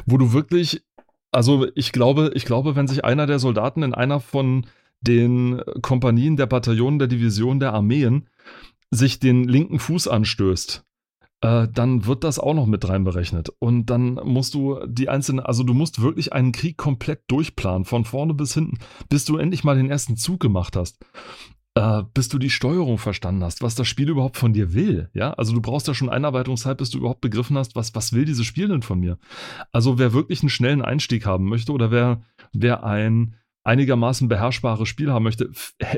wo du wirklich, also ich glaube, ich glaube, wenn sich einer der Soldaten in einer von den Kompanien der Bataillonen der Division der Armeen sich den linken Fuß anstößt, äh, dann wird das auch noch mit reinberechnet. Und dann musst du die einzelnen, also du musst wirklich einen Krieg komplett durchplanen, von vorne bis hinten, bis du endlich mal den ersten Zug gemacht hast. Äh, bis du die Steuerung verstanden hast, was das Spiel überhaupt von dir will. Ja, also du brauchst ja schon Einarbeitungszeit, bis du überhaupt begriffen hast, was, was will dieses Spiel denn von mir. Also wer wirklich einen schnellen Einstieg haben möchte oder wer, wer ein einigermaßen beherrschbares Spiel haben möchte,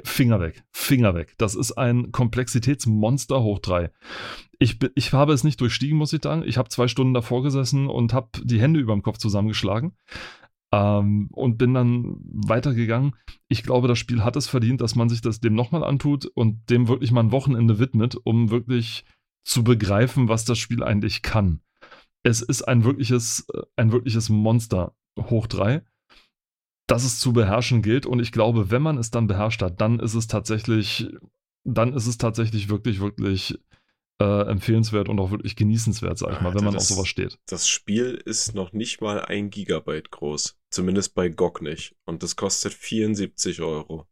Finger weg, Finger weg. Das ist ein Komplexitätsmonster hoch drei. Ich, ich habe es nicht durchstiegen, muss ich sagen. Ich habe zwei Stunden davor gesessen und habe die Hände über dem Kopf zusammengeschlagen ähm, und bin dann weitergegangen. Ich glaube, das Spiel hat es verdient, dass man sich das dem nochmal antut und dem wirklich mal ein Wochenende widmet, um wirklich zu begreifen, was das Spiel eigentlich kann. Es ist ein wirkliches, äh, ein wirkliches Monster hoch drei, das es zu beherrschen gilt. Und ich glaube, wenn man es dann beherrscht hat, dann ist es tatsächlich, dann ist es tatsächlich wirklich, wirklich äh, empfehlenswert und auch wirklich genießenswert, sag ich mal, wenn Alter, man auf sowas steht. Das Spiel ist noch nicht mal ein Gigabyte groß. Zumindest bei GOG nicht. Und das kostet 74 Euro.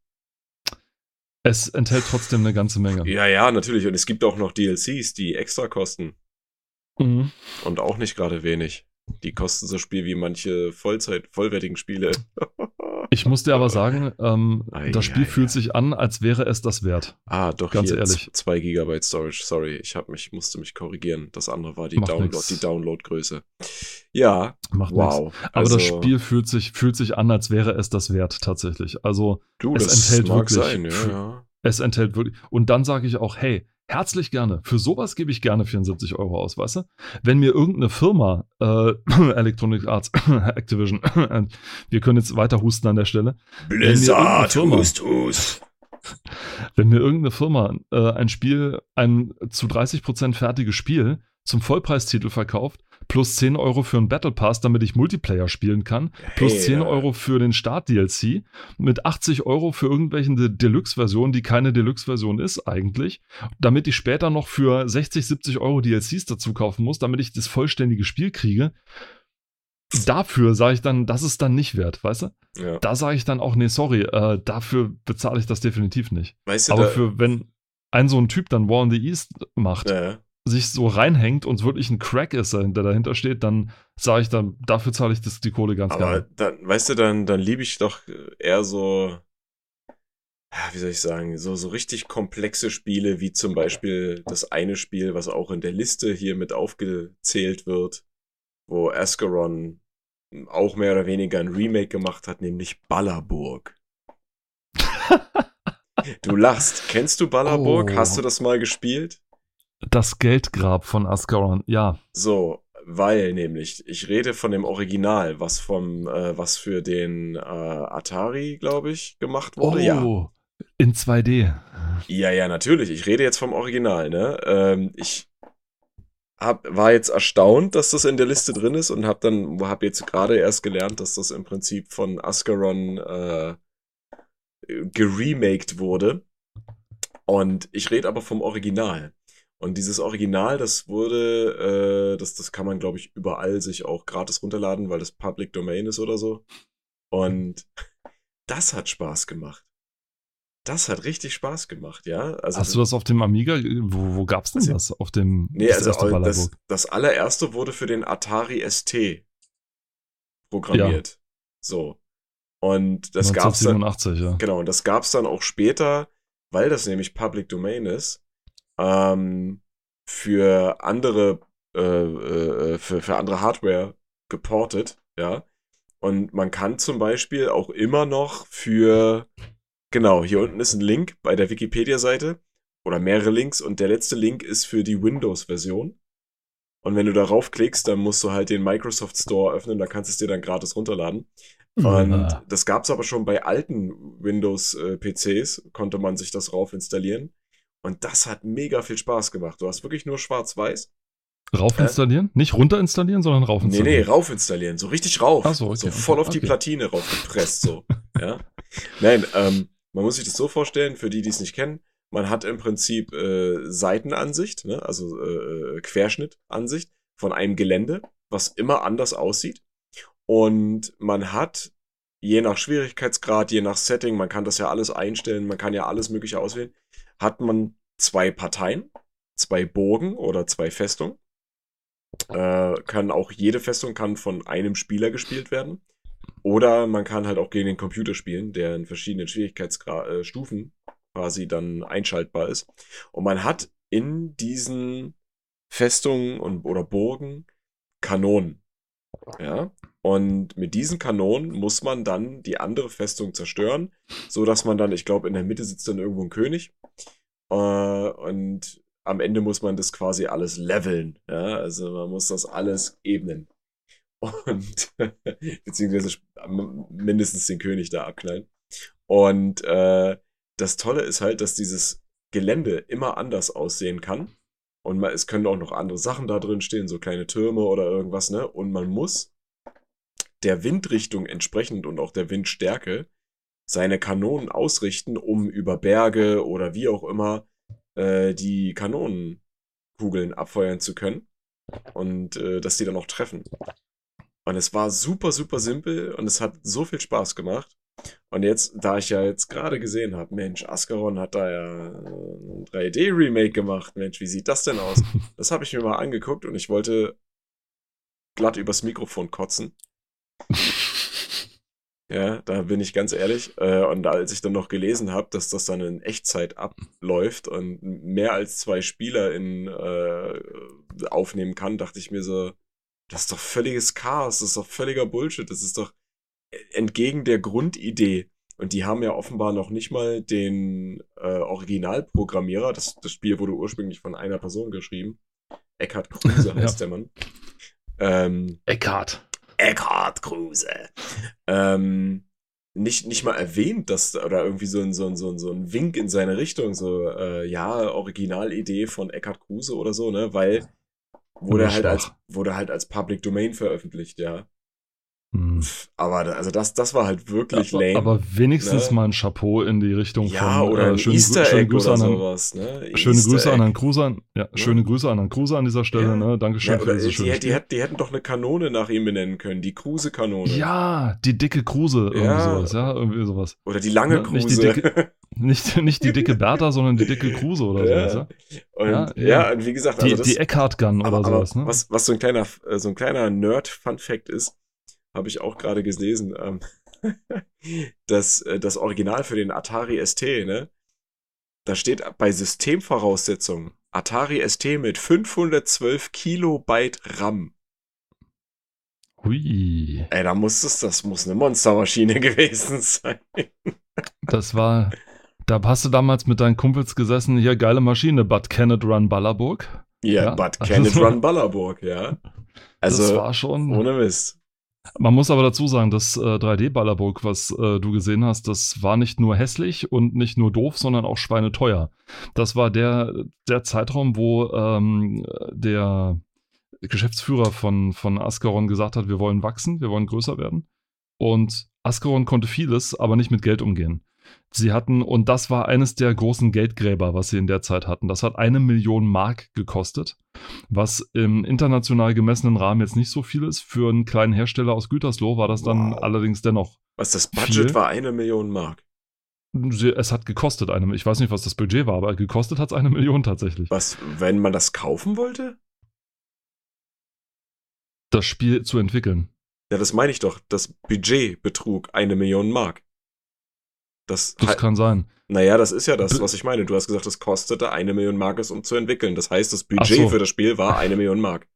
Es enthält trotzdem eine ganze Menge. Ja, ja, natürlich. Und es gibt auch noch DLCs, die extra kosten. Mhm. Und auch nicht gerade wenig. Die kosten so viel wie manche Vollzeit, vollwertigen Spiele. [LAUGHS] Ich muss dir aber sagen, ähm, Ei, das Spiel ei, fühlt ei. sich an, als wäre es das wert. Ah, doch, Ganz hier, ehrlich. 2 Gigabyte Storage. Sorry, ich hab mich, musste mich korrigieren. Das andere war die, Download, nix. die Downloadgröße. Ja, Macht wow. Aber Also, das Spiel fühlt sich, fühlt sich an, als wäre es das wert, tatsächlich. Also, du, es das enthält wirklich sein, ja, ja. Es enthält wirklich. Und dann sage ich auch, hey, herzlich gerne. Für sowas gebe ich gerne 74 Euro aus, weißt du? Wenn mir irgendeine Firma, äh, [CLEARS THROAT] Electronic Arts, [CLEARS THROAT] Activision, [CLEARS THROAT] wir können jetzt weiter husten an der Stelle, irgendeine Firma- hust, hust. wenn mir irgendeine Firma äh, ein Spiel, ein zu 30% fertiges Spiel zum Vollpreistitel verkauft, plus 10 Euro für einen Battle Pass, damit ich Multiplayer spielen kann, plus Hey, 10 da- Euro für den Start-DLC, mit 80 Euro für irgendwelche De- Deluxe-Versionen, die keine Deluxe-Version ist eigentlich, damit ich später noch für 60, 70 Euro DLCs dazu kaufen muss, damit ich das vollständige Spiel kriege. Dafür sage ich dann, das ist dann nicht wert, weißt du? Ja. Da sage ich dann auch, nee, sorry, äh, dafür bezahle ich das definitiv nicht. Weißt du, Aber für, wenn ein so ein Typ dann War in the East macht, ja, sich so reinhängt und es wirklich ein Crack ist, der dahinter steht, dann sage ich dann, dafür zahle ich das, die Kohle ganz aber gerne. dann, weißt du, dann, dann liebe ich doch eher so, wie soll ich sagen, so, so richtig komplexe Spiele, wie zum Beispiel das eine Spiel, was auch in der Liste hier mit aufgezählt wird, wo Ascaron auch mehr oder weniger ein Remake gemacht hat, nämlich Ballerburg. [LAUGHS] Du lachst. Kennst du Ballerburg? Oh. Hast du das mal gespielt? Das Geldgrab von Ascaron, ja. So, weil nämlich, ich rede von dem Original, was vom, äh, was für den äh, Atari, glaube ich, gemacht wurde. Ja. Oh, in 2D. Ja, ja, natürlich. Ich rede jetzt vom Original, ne? Ähm, ich hab, war jetzt erstaunt, dass das in der Liste drin ist und habe dann hab jetzt gerade erst gelernt, dass das im Prinzip von Ascaron äh, geremaked wurde. Und ich rede aber vom Original. Und dieses Original, das wurde, äh, das, das kann man, glaube ich, überall sich auch gratis runterladen, weil das Public Domain ist oder so. Und das hat Spaß gemacht. Das hat richtig Spaß gemacht, ja. Also Hast du das auf dem Amiga? Wo, wo gab's denn das? Auf dem nee, das also das, das, allererste wurde für den Atari ST programmiert. Ja. So. Und das 1987, gab's dann, ja. Genau, und das gab's dann auch später, weil das nämlich Public Domain ist, ähm, für andere, äh, äh, für, für andere Hardware geportet, ja. Und man kann zum Beispiel auch immer noch für Genau, hier unten ist ein Link bei der Wikipedia-Seite oder mehrere Links und der letzte Link ist für die Windows-Version. Und wenn du darauf klickst, dann musst du halt den Microsoft Store öffnen, da kannst du es dir dann gratis runterladen. Und ja. das gab es aber schon bei alten Windows-PCs, äh, konnte man sich das rauf installieren. Und das hat mega viel Spaß gemacht. Du hast wirklich nur schwarz-weiß. Rauf installieren? Äh? Nicht runter installieren, sondern rauf installieren. Nee, nee, rauf installieren. So richtig rauf. Ach so, okay, so voll okay. auf die Platine raufgepresst, so. [LAUGHS] ja. Nein, ähm, man muss sich das so vorstellen, für die, die es nicht kennen, man hat im Prinzip äh, Seitenansicht, ne? also äh, Querschnittansicht von einem Gelände, was immer anders aussieht. Und man hat je nach Schwierigkeitsgrad, je nach Setting, man kann das ja alles einstellen, man kann ja alles Mögliche auswählen, hat man zwei Parteien, zwei Burgen oder zwei Festungen. Äh, kann auch jede Festung kann von einem Spieler gespielt werden. Oder man kann halt auch gegen den Computer spielen, der in verschiedenen Schwierigkeitsstufen äh, quasi dann einschaltbar ist. Und man hat in diesen Festungen und, oder Burgen Kanonen. Ja. Und mit diesen Kanonen muss man dann die andere Festung zerstören, so dass man dann, ich glaube, in der Mitte sitzt dann irgendwo ein König. Äh, und am Ende muss man das quasi alles leveln. Ja, also man muss das alles ebnen und [LAUGHS] beziehungsweise mindestens den König da abknallen. Und äh, das Tolle ist halt, dass dieses Gelände immer anders aussehen kann. Und man, es können auch noch andere Sachen da drin stehen, so kleine Türme oder irgendwas, ne? Und man muss der Windrichtung entsprechend und auch der Windstärke seine Kanonen ausrichten, um über Berge oder wie auch immer äh, die Kanonenkugeln abfeuern zu können. Und äh, dass die dann auch treffen. Und es war super, super simpel und es hat so viel Spaß gemacht. Und jetzt, da ich ja jetzt gerade gesehen habe, Mensch, Ascaron hat da ja ein 3D-Remake gemacht. Mensch, wie sieht das denn aus? [LAUGHS] Das habe ich mir mal angeguckt und ich wollte glatt übers Mikrofon kotzen. [LAUGHS] ja, da bin ich ganz ehrlich. Äh, und als ich dann noch gelesen habe, dass das dann in Echtzeit abläuft und mehr als zwei Spieler in, äh, aufnehmen kann, dachte ich mir so, das ist doch völliges Chaos, das ist doch völliger Bullshit, das ist doch entgegen der Grundidee. Und die haben ja offenbar noch nicht mal den äh, Originalprogrammierer, das, das Spiel wurde ursprünglich von einer Person geschrieben. Eckhard Kruse [LAUGHS] heißt ja. der Mann. Ähm, Eckhard. Eckhard Kruse. Ähm, nicht, nicht mal erwähnt, dass, oder irgendwie so ein, so ein, so ein, so ein Wink in seine Richtung, so, äh, ja, Originalidee von Eckhard Kruse oder so, ne, weil Wurde halt, als, wurde halt als Public Domain veröffentlicht, ja. Hm. Aber also das, das war halt wirklich aber, lame. Aber wenigstens ne? mal ein Chapeau in die Richtung ja, von oder äh, schöne, Easter schöne Grüße an sowas, ne? Schöne Easter Grüße Egg. an Herrn Kruse. Ja, ja, schöne Grüße an Herrn Kruse an dieser Stelle, ja. ne? Dankeschön ja, für diese schöne die, die, die, hätten doch eine Kanone nach ihm benennen können, die Kruse-Kanone. Ja, die dicke Kruse, irgendwie sowas, ja, irgendwie sowas. Oder die lange Kruse. Nicht die dicke, [LAUGHS] nicht, nicht die dicke Bertha, sondern die dicke Kruse oder ja. sowas, ja? Und, ja, ja, und wie gesagt, also die, das, die Eckhart Gun oder aber, sowas, ne? Was, was so ein kleiner, äh, so ein kleiner Nerd-Fun-Fact ist, habe ich auch gerade gelesen, ähm, [LAUGHS] dass äh, das Original für den Atari ST, ne? Da steht bei Systemvoraussetzungen Atari ST mit 512 Kilobyte RAM. Hui. Ey, da muss es, das muss eine Monstermaschine [LAUGHS] gewesen sein. Das war, da hast du damals mit deinen Kumpels gesessen, hier geile Maschine, but can it run Ballerburg? Yeah, ja, but can it run Ballerburg, ja. Also, das war schon. Ohne Mist. Man muss aber dazu sagen, das äh, 3D-Ballerburg, was äh, du gesehen hast, das war nicht nur hässlich und nicht nur doof, sondern auch schweineteuer. Das war der, der Zeitraum, wo ähm, der Geschäftsführer von, von Ascaron gesagt hat, wir wollen wachsen, wir wollen größer werden. Und Ascaron konnte vieles, aber nicht mit Geld umgehen. Sie hatten, und das war eines der großen Geldgräber, was sie in der Zeit hatten. Das hat eine Million Mark gekostet, was im international gemessenen Rahmen jetzt nicht so viel ist. Für einen kleinen Hersteller aus Gütersloh war das dann Wow. allerdings dennoch. Was das Budget Viel? war eine Million Mark. Es hat gekostet eine, ich weiß nicht, was das Budget war, aber gekostet hat es eine Million tatsächlich. Was, wenn man das kaufen wollte? Das Spiel zu entwickeln. Ja, das meine ich doch. Das Budget betrug eine Million Mark. Das, Das kann sein. naja, das ist ja das, was ich meine. Du hast gesagt, es kostete eine Million Mark, es um zu entwickeln. Das heißt, das Budget so. für das Spiel war eine Million Mark.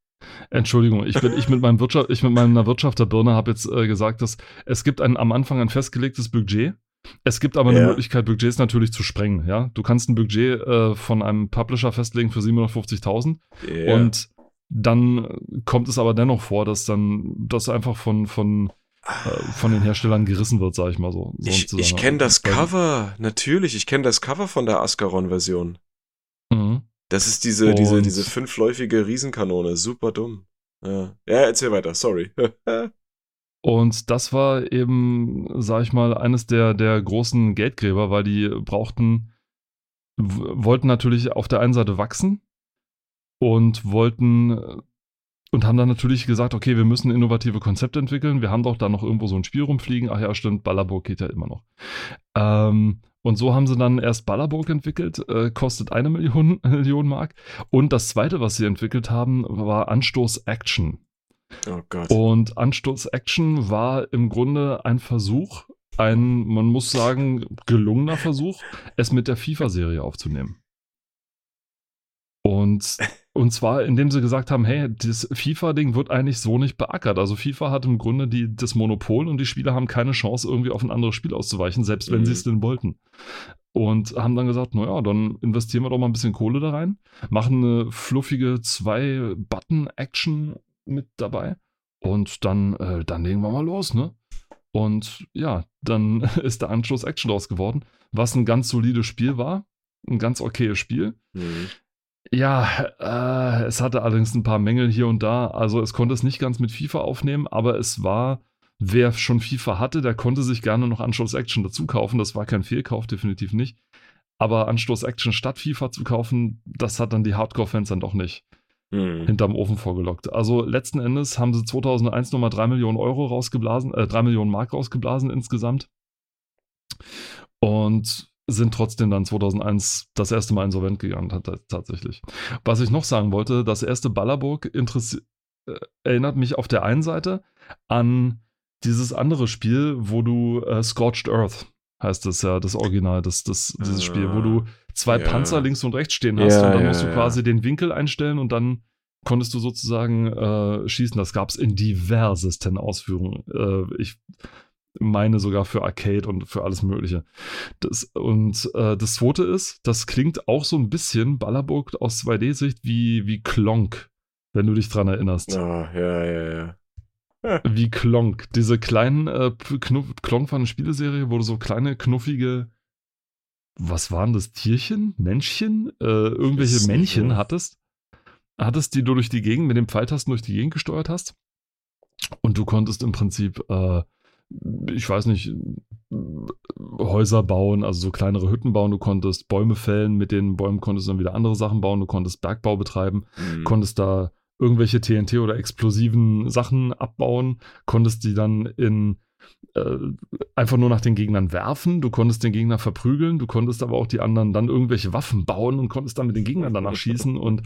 Entschuldigung, ich, bin, ich, mit meinem Wirtschaft, ich mit meiner Wirtschafterbirne habe jetzt äh, gesagt, dass es gibt ein, am Anfang ein festgelegtes Budget. Es gibt aber eine Ja. Möglichkeit, Budgets natürlich zu sprengen. Ja? Du kannst ein Budget äh, von einem Publisher festlegen für 750.000 Ja. und dann kommt es aber dennoch vor, dass dann das einfach von, von, äh, von den Herstellern gerissen wird, sage ich mal so. so ich ich kenne das Cover. Natürlich, ich kenne das Cover von der Ascaron-Version. Mhm. Das ist diese, diese, Und- diese fünfläufige Riesenkanone. Super dumm. Ja, ja erzähl weiter. Sorry. [LAUGHS] Und das war eben, sag ich mal, eines der, der großen Geldgräber, weil die brauchten, wollten natürlich auf der einen Seite wachsen und wollten äh, und haben dann natürlich gesagt, okay, wir müssen innovative Konzepte entwickeln. Wir haben doch da noch irgendwo so ein Spiel rumfliegen. Ach ja, stimmt, Ballerburg geht ja immer noch. Ähm, und so haben sie dann erst Ballerburg entwickelt, äh, kostet eine Million, [LAUGHS] Million Mark. Und das zweite, was sie entwickelt haben, war Anstoß Action. oh Gott. Und Anstoß Action war im Grunde ein Versuch, ein, man muss sagen, gelungener Versuch, es mit der FIFA-Serie aufzunehmen. Und, und zwar, indem sie gesagt haben, hey, das FIFA-Ding wird eigentlich so nicht beackert. Also FIFA hat im Grunde die, das Monopol und die Spieler haben keine Chance, irgendwie auf ein anderes Spiel auszuweichen, selbst wenn Mhm. sie es denn wollten. Und haben dann gesagt, naja, dann investieren wir doch mal ein bisschen Kohle da rein, machen eine fluffige Zwei-Button-Action mit dabei und dann, äh, dann legen wir mal los, ne? Und ja, dann [LAUGHS] ist der Anschluss Action draus geworden, was ein ganz solides Spiel war. Ein ganz okayes Spiel. Mhm. Ja, äh, es hatte allerdings ein paar Mängel hier und da. Also es konnte es nicht ganz mit FIFA aufnehmen, aber es war, wer schon FIFA hatte, der konnte sich gerne noch Anstoß Action dazu kaufen. Das war kein Fehlkauf, definitiv nicht. Aber Anstoß Action statt FIFA zu kaufen, das hat dann die Hardcore-Fans dann doch nicht Mhm. hinterm Ofen vorgelockt. Also letzten Endes haben sie 2001 nochmal 3 Millionen Euro rausgeblasen, äh, 3 Millionen Mark rausgeblasen insgesamt. Und sind trotzdem dann 2001 das erste Mal insolvent gegangen, tat- tatsächlich. Was ich noch sagen wollte, das erste Ballerburg äh, erinnert mich auf der einen Seite an dieses andere Spiel, wo du äh, Scorched Earth heißt es ja, das Original, das, das, dieses Spiel, wo du zwei ja. Panzer links und rechts stehen hast Ja, und dann ja, musst du quasi den Winkel einstellen und dann konntest du sozusagen äh, schießen. Das gab es in diversesten Ausführungen. Äh, ich meine sogar für Arcade und für alles Mögliche. Das, und äh, das zweite ist, das klingt auch so ein bisschen Ballerburg aus 2D-Sicht wie, wie Klonk, wenn du dich dran erinnerst. Ah, ja, ja, ja. Wie Klonk. Diese kleinen, äh, Knuff, Klonk war eine Spieleserie, wo du so kleine, knuffige, was waren das, Tierchen? Männchen? Äh, irgendwelche Männchen hattest. Hattest, die du durch die Gegend mit den Pfeiltasten durch die Gegend gesteuert hast. Und du konntest im Prinzip, äh, ich weiß nicht, Häuser bauen, also so kleinere Hütten bauen. Du konntest Bäume fällen, mit den Bäumen konntest du dann wieder andere Sachen bauen. Du konntest Bergbau betreiben Mhm. konntest da irgendwelche TNT oder explosiven Sachen abbauen, konntest die dann in äh, einfach nur nach den Gegnern werfen, du konntest den Gegner verprügeln, du konntest aber auch die anderen dann irgendwelche Waffen bauen und konntest dann mit den Gegnern danach schießen und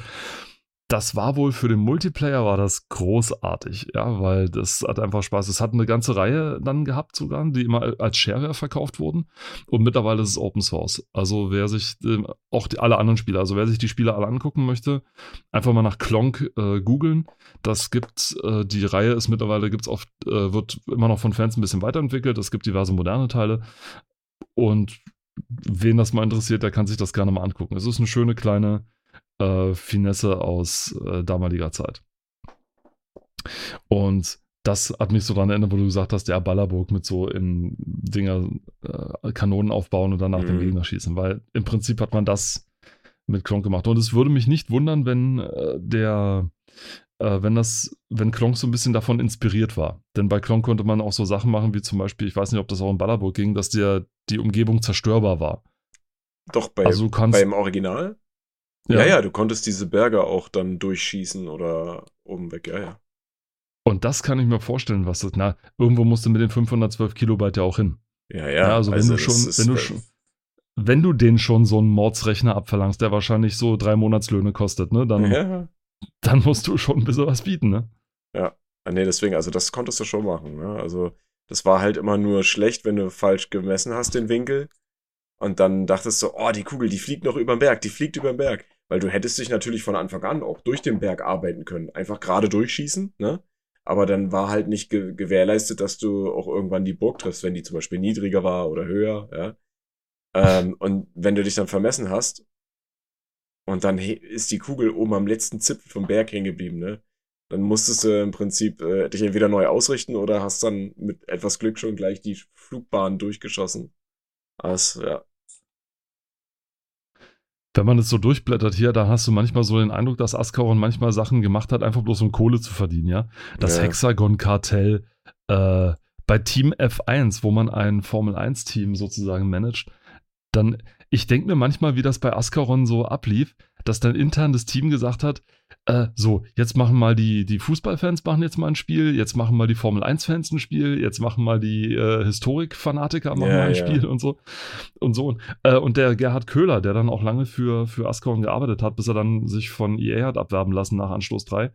das war wohl für den Multiplayer war das großartig, ja, weil das hat einfach Spaß. Es hat eine ganze Reihe dann gehabt sogar, die immer als Shareware verkauft wurden und mittlerweile ist es Open Source. Also wer sich ähm, auch die, alle anderen Spiele, also wer sich die Spiele alle angucken möchte, einfach mal nach Klonk äh, googeln. Das gibt äh, die Reihe ist mittlerweile gibt's oft äh, wird immer noch von Fans ein bisschen weiterentwickelt. Es gibt diverse moderne Teile und wen das mal interessiert, der kann sich das gerne mal angucken. Es ist eine schöne kleine äh, Finesse aus äh, damaliger Zeit. Und das hat mich so daran erinnert, wo du gesagt hast, der Ballerburg mit so in Dinger äh, Kanonen aufbauen und dann nach dem Mhm. Gegner schießen, weil im Prinzip hat man das mit Klonk gemacht. Und es würde mich nicht wundern, wenn äh, der äh, wenn das, wenn Klonk so ein bisschen davon inspiriert war. Denn bei Klonk konnte man auch so Sachen machen, wie zum Beispiel, ich weiß nicht, ob das auch in Ballerburg ging, dass dir die Umgebung zerstörbar war. Doch, bei, Also kannst- beim Original? Ja. ja, du konntest diese Berge auch dann durchschießen oder oben weg, ja, ja. Und das kann ich mir vorstellen, was das, na, irgendwo musst du mit den 512 Kilobyte ja auch hin. Ja, Ja, also, wenn du das schon, wenn du schon, wenn du den schon so einen Mordsrechner abverlangst, der wahrscheinlich so drei Monatslöhne kostet, ne, dann, Ja, dann musst du schon ein bisschen was bieten, ne? Ah, nee, deswegen, also das konntest du schon machen. Ne? Also das war halt immer nur schlecht, wenn du falsch gemessen hast, den Winkel. Und dann dachtest du, oh, die Kugel, die fliegt noch über den Berg, die fliegt über den Berg. Weil du hättest dich natürlich von Anfang an auch durch den Berg arbeiten können. Einfach gerade durchschießen, ne? Aber dann war halt nicht ge gewährleistet, dass du auch irgendwann die Burg triffst, wenn die zum Beispiel niedriger war oder höher, ja. Ähm, und wenn du dich dann vermessen hast und dann ist die Kugel oben am letzten Zipfel vom Berg hängen geblieben, ne? Dann musstest du im Prinzip äh, dich entweder neu ausrichten oder hast dann mit etwas Glück schon gleich die Flugbahn durchgeschossen. Das, ja. Wenn man das so durchblättert hier, dann hast du manchmal so den Eindruck, dass Ascaron manchmal Sachen gemacht hat, einfach bloß um Kohle zu verdienen, ja. Das Ja. Hexagon-Kartell äh, bei Team F1, wo man ein Formel-1-Team sozusagen managt, dann, ich denke mir manchmal, wie das bei Ascaron so ablief, dass dann intern das Team gesagt hat, äh, so, jetzt machen mal die, die Fußballfans machen jetzt mal ein Spiel, jetzt machen mal die Formel-1-Fans ein Spiel, jetzt machen mal die äh, Historik-Fanatiker machen Ja, mal ein ja. Spiel und so. Und so. Äh, und der Gerhard Köhler, der dann auch lange für, für Ascaron gearbeitet hat, bis er dann sich von EA hat abwerben lassen nach Anstoß 3,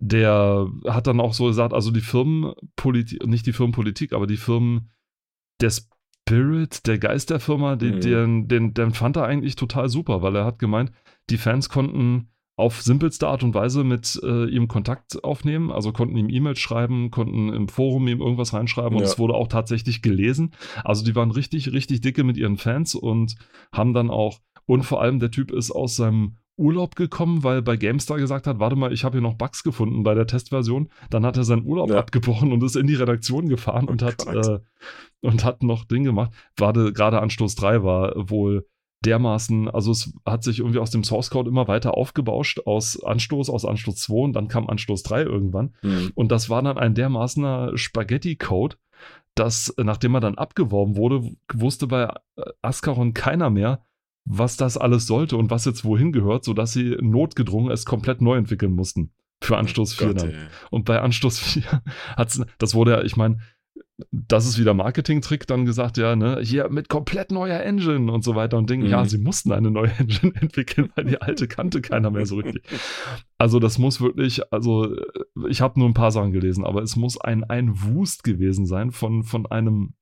der hat dann auch so gesagt, also die Firmenpolitik, nicht die Firmenpolitik, aber die Firmen, der Spirit, der Geist der Firma, den, Mhm. den, den, den fand er eigentlich total super, weil er hat gemeint, die Fans konnten auf simpelste Art und Weise mit äh, ihm Kontakt aufnehmen, also konnten ihm E-Mails schreiben, konnten im Forum ihm irgendwas reinschreiben und Ja. es wurde auch tatsächlich gelesen. Also die waren richtig, richtig dicke mit ihren Fans und haben dann auch, und vor allem der Typ ist aus seinem Urlaub gekommen, weil bei GameStar gesagt hat, warte mal, ich habe hier noch Bugs gefunden bei der Testversion. Dann hat er seinen Urlaub Ja. abgebrochen und ist in die Redaktion gefahren Oh und hat äh, und hat noch Ding gemacht. Gerade Anstoß 3 war wohl dermaßen, also es hat sich irgendwie aus dem Source Code immer weiter aufgebauscht aus Anstoß, aus Anstoß 2 und dann kam Anstoß 3 irgendwann. Hm. Und das war dann ein dermaßener Spaghetti-Code, dass, äh, nachdem er dann abgeworben wurde, wusste bei äh, Ascaron keiner mehr, was das alles sollte und was jetzt wohin gehört, sodass sie notgedrungen es komplett neu entwickeln mussten. Für Anstoß 4 Gott, dann. Und bei Anstoß [LAUGHS] 4 hat's, das wurde ja, ich meine, das ist wieder Marketing-Trick, dann gesagt, ja, ne, hier mit komplett neuer Engine und so weiter und Ding. Mhm. Ja, sie mussten eine neue [LAUGHS] Engine entwickeln, weil die alte kannte keiner mehr so richtig. Also das muss wirklich, also äh, ich habe nur ein paar Sachen gelesen, aber es muss ein, ein Wust gewesen sein von, von einem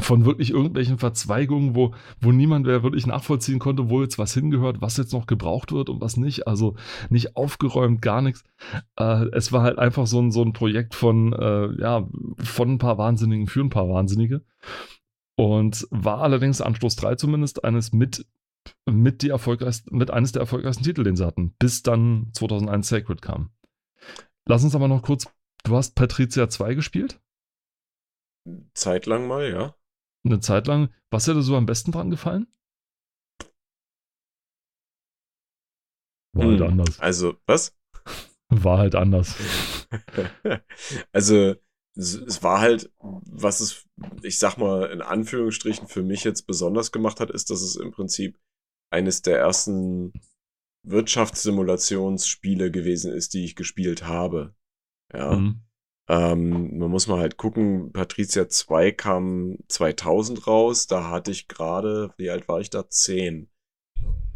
von wirklich irgendwelchen Verzweigungen, wo, wo niemand mehr wirklich nachvollziehen konnte, wo jetzt was hingehört, was jetzt noch gebraucht wird und was nicht. Also nicht aufgeräumt, gar nichts. Äh, es war halt einfach so ein, so ein Projekt von, äh, ja, von ein paar Wahnsinnigen für ein paar Wahnsinnige. Und war allerdings Anstoß 3 zumindest eines mit, mit, die erfolgreichsten, mit eines der erfolgreichsten Titel, den sie hatten, bis dann 2001 Sacred kam. Lass uns aber noch kurz, du hast Patricia 2 gespielt? Zeitlang mal, ja. Eine Zeit lang. Was hätte so am besten dran gefallen? War halt Hm. anders. Also, was? [LAUGHS] War halt anders. [LAUGHS] also, es, war halt, was es, ich sag mal, in Anführungsstrichen für mich jetzt besonders gemacht hat, ist, dass es im Prinzip eines der ersten Wirtschaftssimulationsspiele gewesen ist, die ich gespielt habe. Ja. Mhm. Ähm, man muss mal halt gucken, Patricia 2 kam 2000 raus, da hatte ich gerade, wie alt war ich da? 10.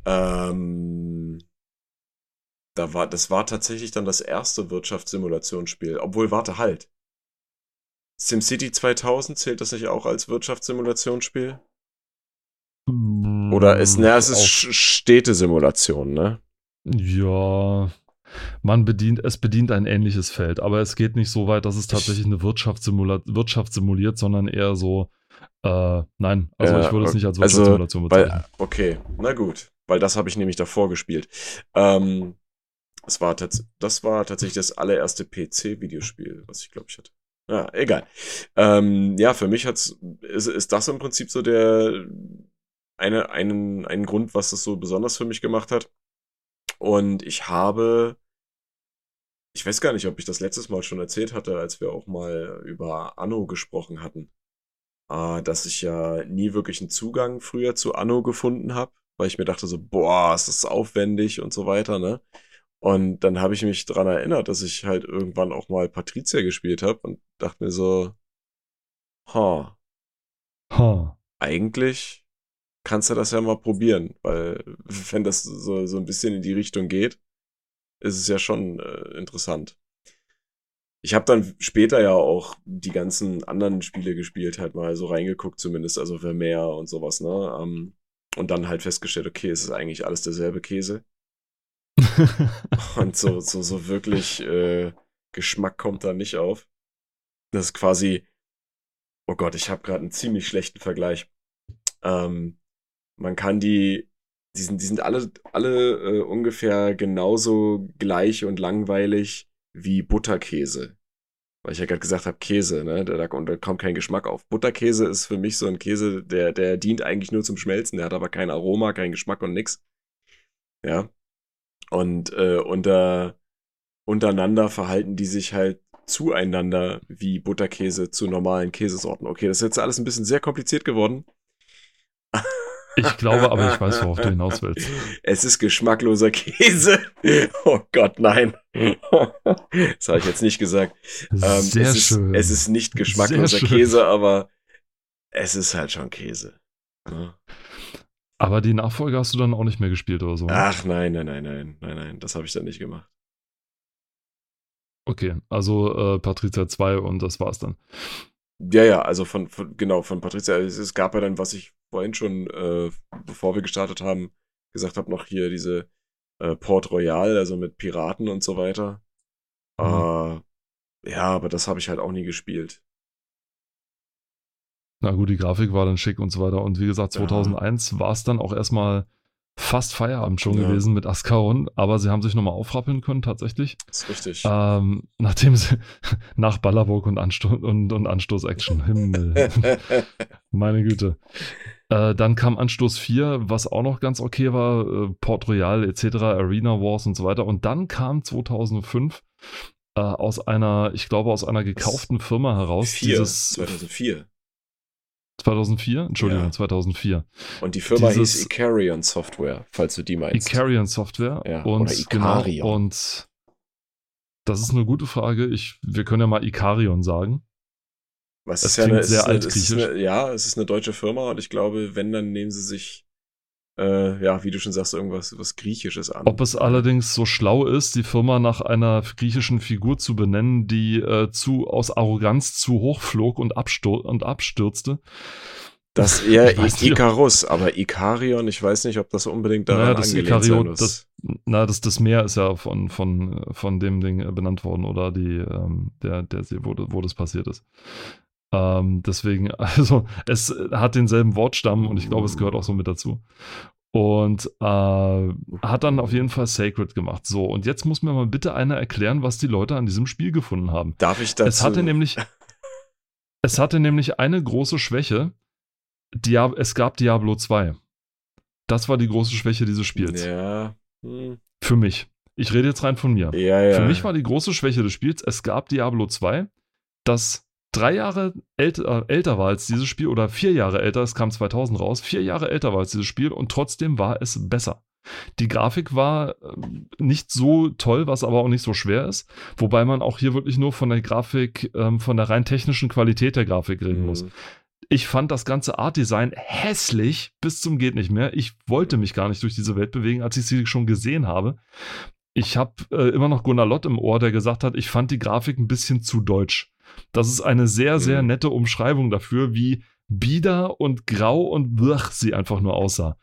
Ähm, da war, das war tatsächlich dann das erste Wirtschaftssimulationsspiel, obwohl, warte, halt. SimCity 2000 zählt das nicht auch als Wirtschaftssimulationsspiel? Oder ist, na, es ist Städtesimulation, ne? Ja, man bedient, es bedient ein ähnliches Feld, aber es geht nicht so weit, dass es tatsächlich eine Wirtschaft, simula Wirtschaft simuliert, sondern eher so, äh, nein, also Ja, ich würde es nicht als also, Wirtschaftssimulation bezeichnen. Weil, okay, na gut, weil das habe ich nämlich davor gespielt. Ähm, es war das war tatsächlich das allererste PC-Videospiel, was ich glaube ich hatte. Ja, egal. Ähm, ja, für mich hat's, ist, ist das im Prinzip so der eine, einen, einen Grund, was das so besonders für mich gemacht hat. Und ich habe, ich weiß gar nicht, ob ich das letztes Mal schon erzählt hatte, als wir auch mal über Anno gesprochen hatten, äh, dass ich ja nie wirklich einen Zugang früher zu Anno gefunden habe, weil ich mir dachte so, boah, ist das aufwendig und so weiter, ne? Und dann habe ich mich dran erinnert, dass ich halt irgendwann auch mal Patricia gespielt habe und dachte mir so, ha, Ha. eigentlich kannst du das ja mal probieren, weil [LAUGHS] wenn das so, so ein bisschen in die Richtung geht, ist es ja schon äh, interessant. Ich habe dann später ja auch die ganzen anderen Spiele gespielt, halt mal so reingeguckt zumindest, also Vermeer und sowas, ne? Ähm, und dann halt festgestellt, okay, es ist eigentlich alles derselbe Käse. [LAUGHS] Und so, so, so wirklich äh, Geschmack kommt da nicht auf. Das ist quasi, oh Gott, ich habe gerade einen ziemlich schlechten Vergleich. Ähm, man kann die, die sind, die sind alle, alle äh, ungefähr genauso gleich und langweilig wie Butterkäse. Weil ich ja gerade gesagt habe, Käse, ne? Da, da kommt kein Geschmack auf. Butterkäse ist für mich so ein Käse, der, der dient eigentlich nur zum Schmelzen, der hat aber kein Aroma, keinen Geschmack und nix. Ja. Und äh, unter, untereinander verhalten die sich halt zueinander wie Butterkäse zu normalen Käsesorten. Okay, das ist jetzt alles ein bisschen sehr kompliziert geworden. [LAUGHS] Ich glaube aber, ich weiß, worauf du hinaus willst. Es ist geschmackloser Käse. [LAUGHS] Oh Gott, nein. Das habe ich jetzt nicht gesagt. Ähm, Sehr es ist, schön. Es ist nicht geschmackloser. Käse, aber es ist halt schon Käse. Ja. Aber die Nachfolge hast du dann auch nicht mehr gespielt oder so. ne? Ach nein, nein, nein, nein, nein, nein, das habe ich dann nicht gemacht. Okay, also äh, Patricia 2 und das war's dann. Ja, ja, also von, von genau, von Patricia, es, es gab ja dann, was ich vorhin schon, äh, bevor wir gestartet haben, gesagt habe, noch hier diese äh, Port Royal, also mit Piraten und so weiter. Mhm. Äh, ja, aber das habe ich halt auch nie gespielt. Na gut, die Grafik war dann schick und so weiter. Und wie gesagt, Ja. 2001 war es dann auch erstmal fast Feierabend schon Ja. gewesen mit Ascaron, aber sie haben sich nochmal aufrappeln können tatsächlich. Das ist richtig. Ähm, nachdem sie [LAUGHS] nach Ballerburg und, Ansto und, und Anstoß-Action, Himmel, [LAUGHS] meine Güte. Äh, dann kam Anstoß 4, was auch noch ganz okay war, äh, Port Royal etc., Arena Wars und so weiter. Und dann kam 2005 äh, aus einer, ich glaube, aus einer gekauften Firma heraus, Vier, dieses 2004. 2004? Entschuldigung, Ja. 2004. Und die Firma Dieses- hieß Icarion Software, falls du die meinst. Icarian Software. Ja, und oder genau, Icarion. und das ist eine gute Frage. Ich, wir können ja mal Icarion sagen. Was das ist ja eine, sehr ist es ist altgriechisch. eine, ja, es ist eine deutsche Firma und ich glaube, wenn, dann nehmen sie sich, äh, ja, wie du schon sagst, irgendwas was Griechisches an. Ob es allerdings so schlau ist, die Firma nach einer griechischen Figur zu benennen, die äh, zu aus Arroganz zu hoch flog und, abstur und abstürzte. Das [LAUGHS] eher Icarus, aber Icarion, ich weiß nicht, ob das unbedingt daran Naja, das angelehnt sein Ikarion, muss. das, na, das, das Meer ist ja von, von, von dem Ding äh, benannt worden oder die, ähm, der, der See, wo, wo das passiert ist. Ähm, deswegen, [LAUGHS] also, es hat denselben Wortstamm und ich glaube, es gehört auch so mit dazu. Und äh, hat dann auf jeden Fall Sacred gemacht. So, und jetzt muss mir mal bitte einer erklären, was die Leute an diesem Spiel gefunden haben. Darf ich dazu? Es hatte nämlich, [LAUGHS] es hatte nämlich eine große Schwäche. Diab es gab Diablo 2. Das war die große Schwäche dieses Spiels. Ja. Hm. Für mich. Ich rede jetzt rein von mir. Ja, ja. Für mich war die große Schwäche des Spiels, es gab Diablo 2, das drei Jahre älter, äh, älter war als dieses Spiel oder vier Jahre älter, es kam 2000 raus, vier Jahre älter war als dieses Spiel und trotzdem war es besser. Die Grafik war ähm, nicht so toll, was aber auch nicht so schwer ist, wobei man auch hier wirklich nur von der Grafik, ähm, von der rein technischen Qualität der Grafik reden muss. Hm. Ich fand das ganze Art-Design hässlich bis zum geht nicht mehr. Ich wollte mich gar nicht durch diese Welt bewegen, als ich sie schon gesehen habe. Ich habe äh, immer noch Gunnar Lott im Ohr, der gesagt hat, ich fand die Grafik ein bisschen zu deutsch. Das ist eine sehr, sehr Mhm. nette Umschreibung dafür, wie bieder und grau und blech sie einfach nur aussah.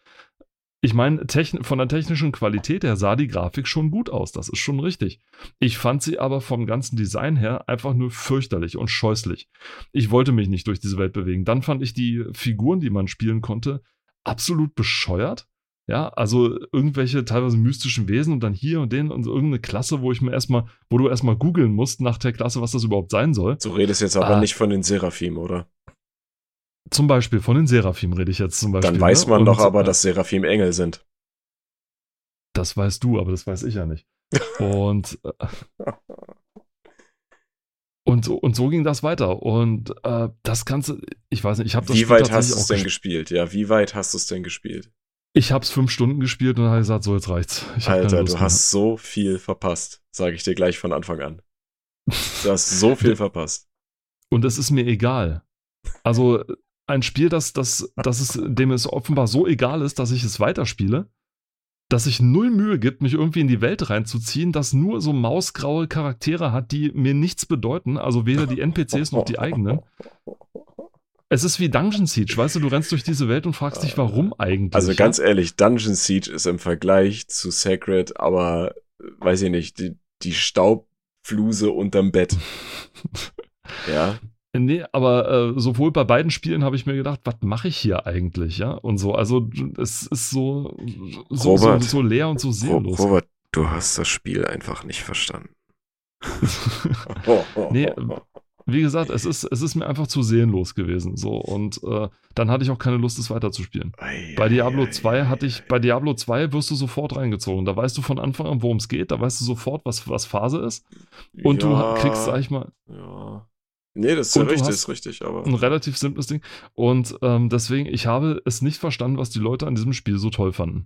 Ich meine, von der technischen Qualität her sah die Grafik schon gut aus, das ist schon richtig. Ich fand sie aber vom ganzen Design her einfach nur fürchterlich und scheußlich. Ich wollte mich nicht durch diese Welt bewegen. Dann fand ich die Figuren, die man spielen konnte, absolut bescheuert. Ja, also irgendwelche teilweise mystischen Wesen und dann hier und den und so irgendeine Klasse, wo ich mir erstmal, wo du erstmal googeln musst nach der Klasse, was das überhaupt sein soll. Du redest jetzt aber Ah. nicht von den Seraphim, oder? Zum Beispiel von den Seraphim rede ich jetzt zum Beispiel. Dann weiß ne? man Und, doch aber, äh, dass Seraphim Engel sind. Das weißt du, aber das weiß ich ja nicht. [LAUGHS] Und, äh, und, so, und so ging das weiter. Und äh, das Ganze, ich weiß nicht, ich habe das Wie Spiel weit hast du es denn gespielt. gespielt? Ja, wie weit hast du es denn gespielt? Ich habe es fünf Stunden gespielt und dann habe ich gesagt, so jetzt reicht's. Ich Alter, du mehr. hast so viel verpasst, sage ich dir gleich von Anfang an. Du hast so viel [LAUGHS] verpasst. Und es ist mir egal. Also ein Spiel, das, das, das es, dem es offenbar so egal ist, dass ich es weiterspiele, dass sich null Mühe gibt, mich irgendwie in die Welt reinzuziehen, das nur so mausgraue Charaktere hat, die mir nichts bedeuten, also weder die NPCs noch die eigenen. [LAUGHS] Es ist wie Dungeon Siege, weißt du, du rennst durch diese Welt und fragst dich, warum eigentlich. Also ganz ehrlich, Dungeon Siege ist im Vergleich zu Sacred, aber weiß ich nicht, die, die Staubfluse unterm Bett. [LAUGHS] Ja. Nee, aber äh, sowohl bei beiden Spielen habe ich mir gedacht, was mache ich hier eigentlich, ja? Und so, also es ist so, so, so, Robert. so leer und so seelenlos. Robert, du hast das Spiel einfach nicht verstanden. [LAUGHS] [LAUGHS] Nee, Wie gesagt, es ist, es ist mir einfach zu seelenlos gewesen. So, und äh, dann hatte ich auch keine Lust, es weiterzuspielen. Bei Diablo 2 hatte ich, bei Diablo 2 wirst du sofort reingezogen. Da weißt du von Anfang an, worum es geht, da weißt du sofort, was, was Phase ist. Und ja, du kriegst, sag ich mal, Ja. Nee, das ist ja richtig, ist richtig, aber. ein relativ simples Ding. Und ähm, deswegen, ich habe es nicht verstanden, was die Leute an diesem Spiel so toll fanden.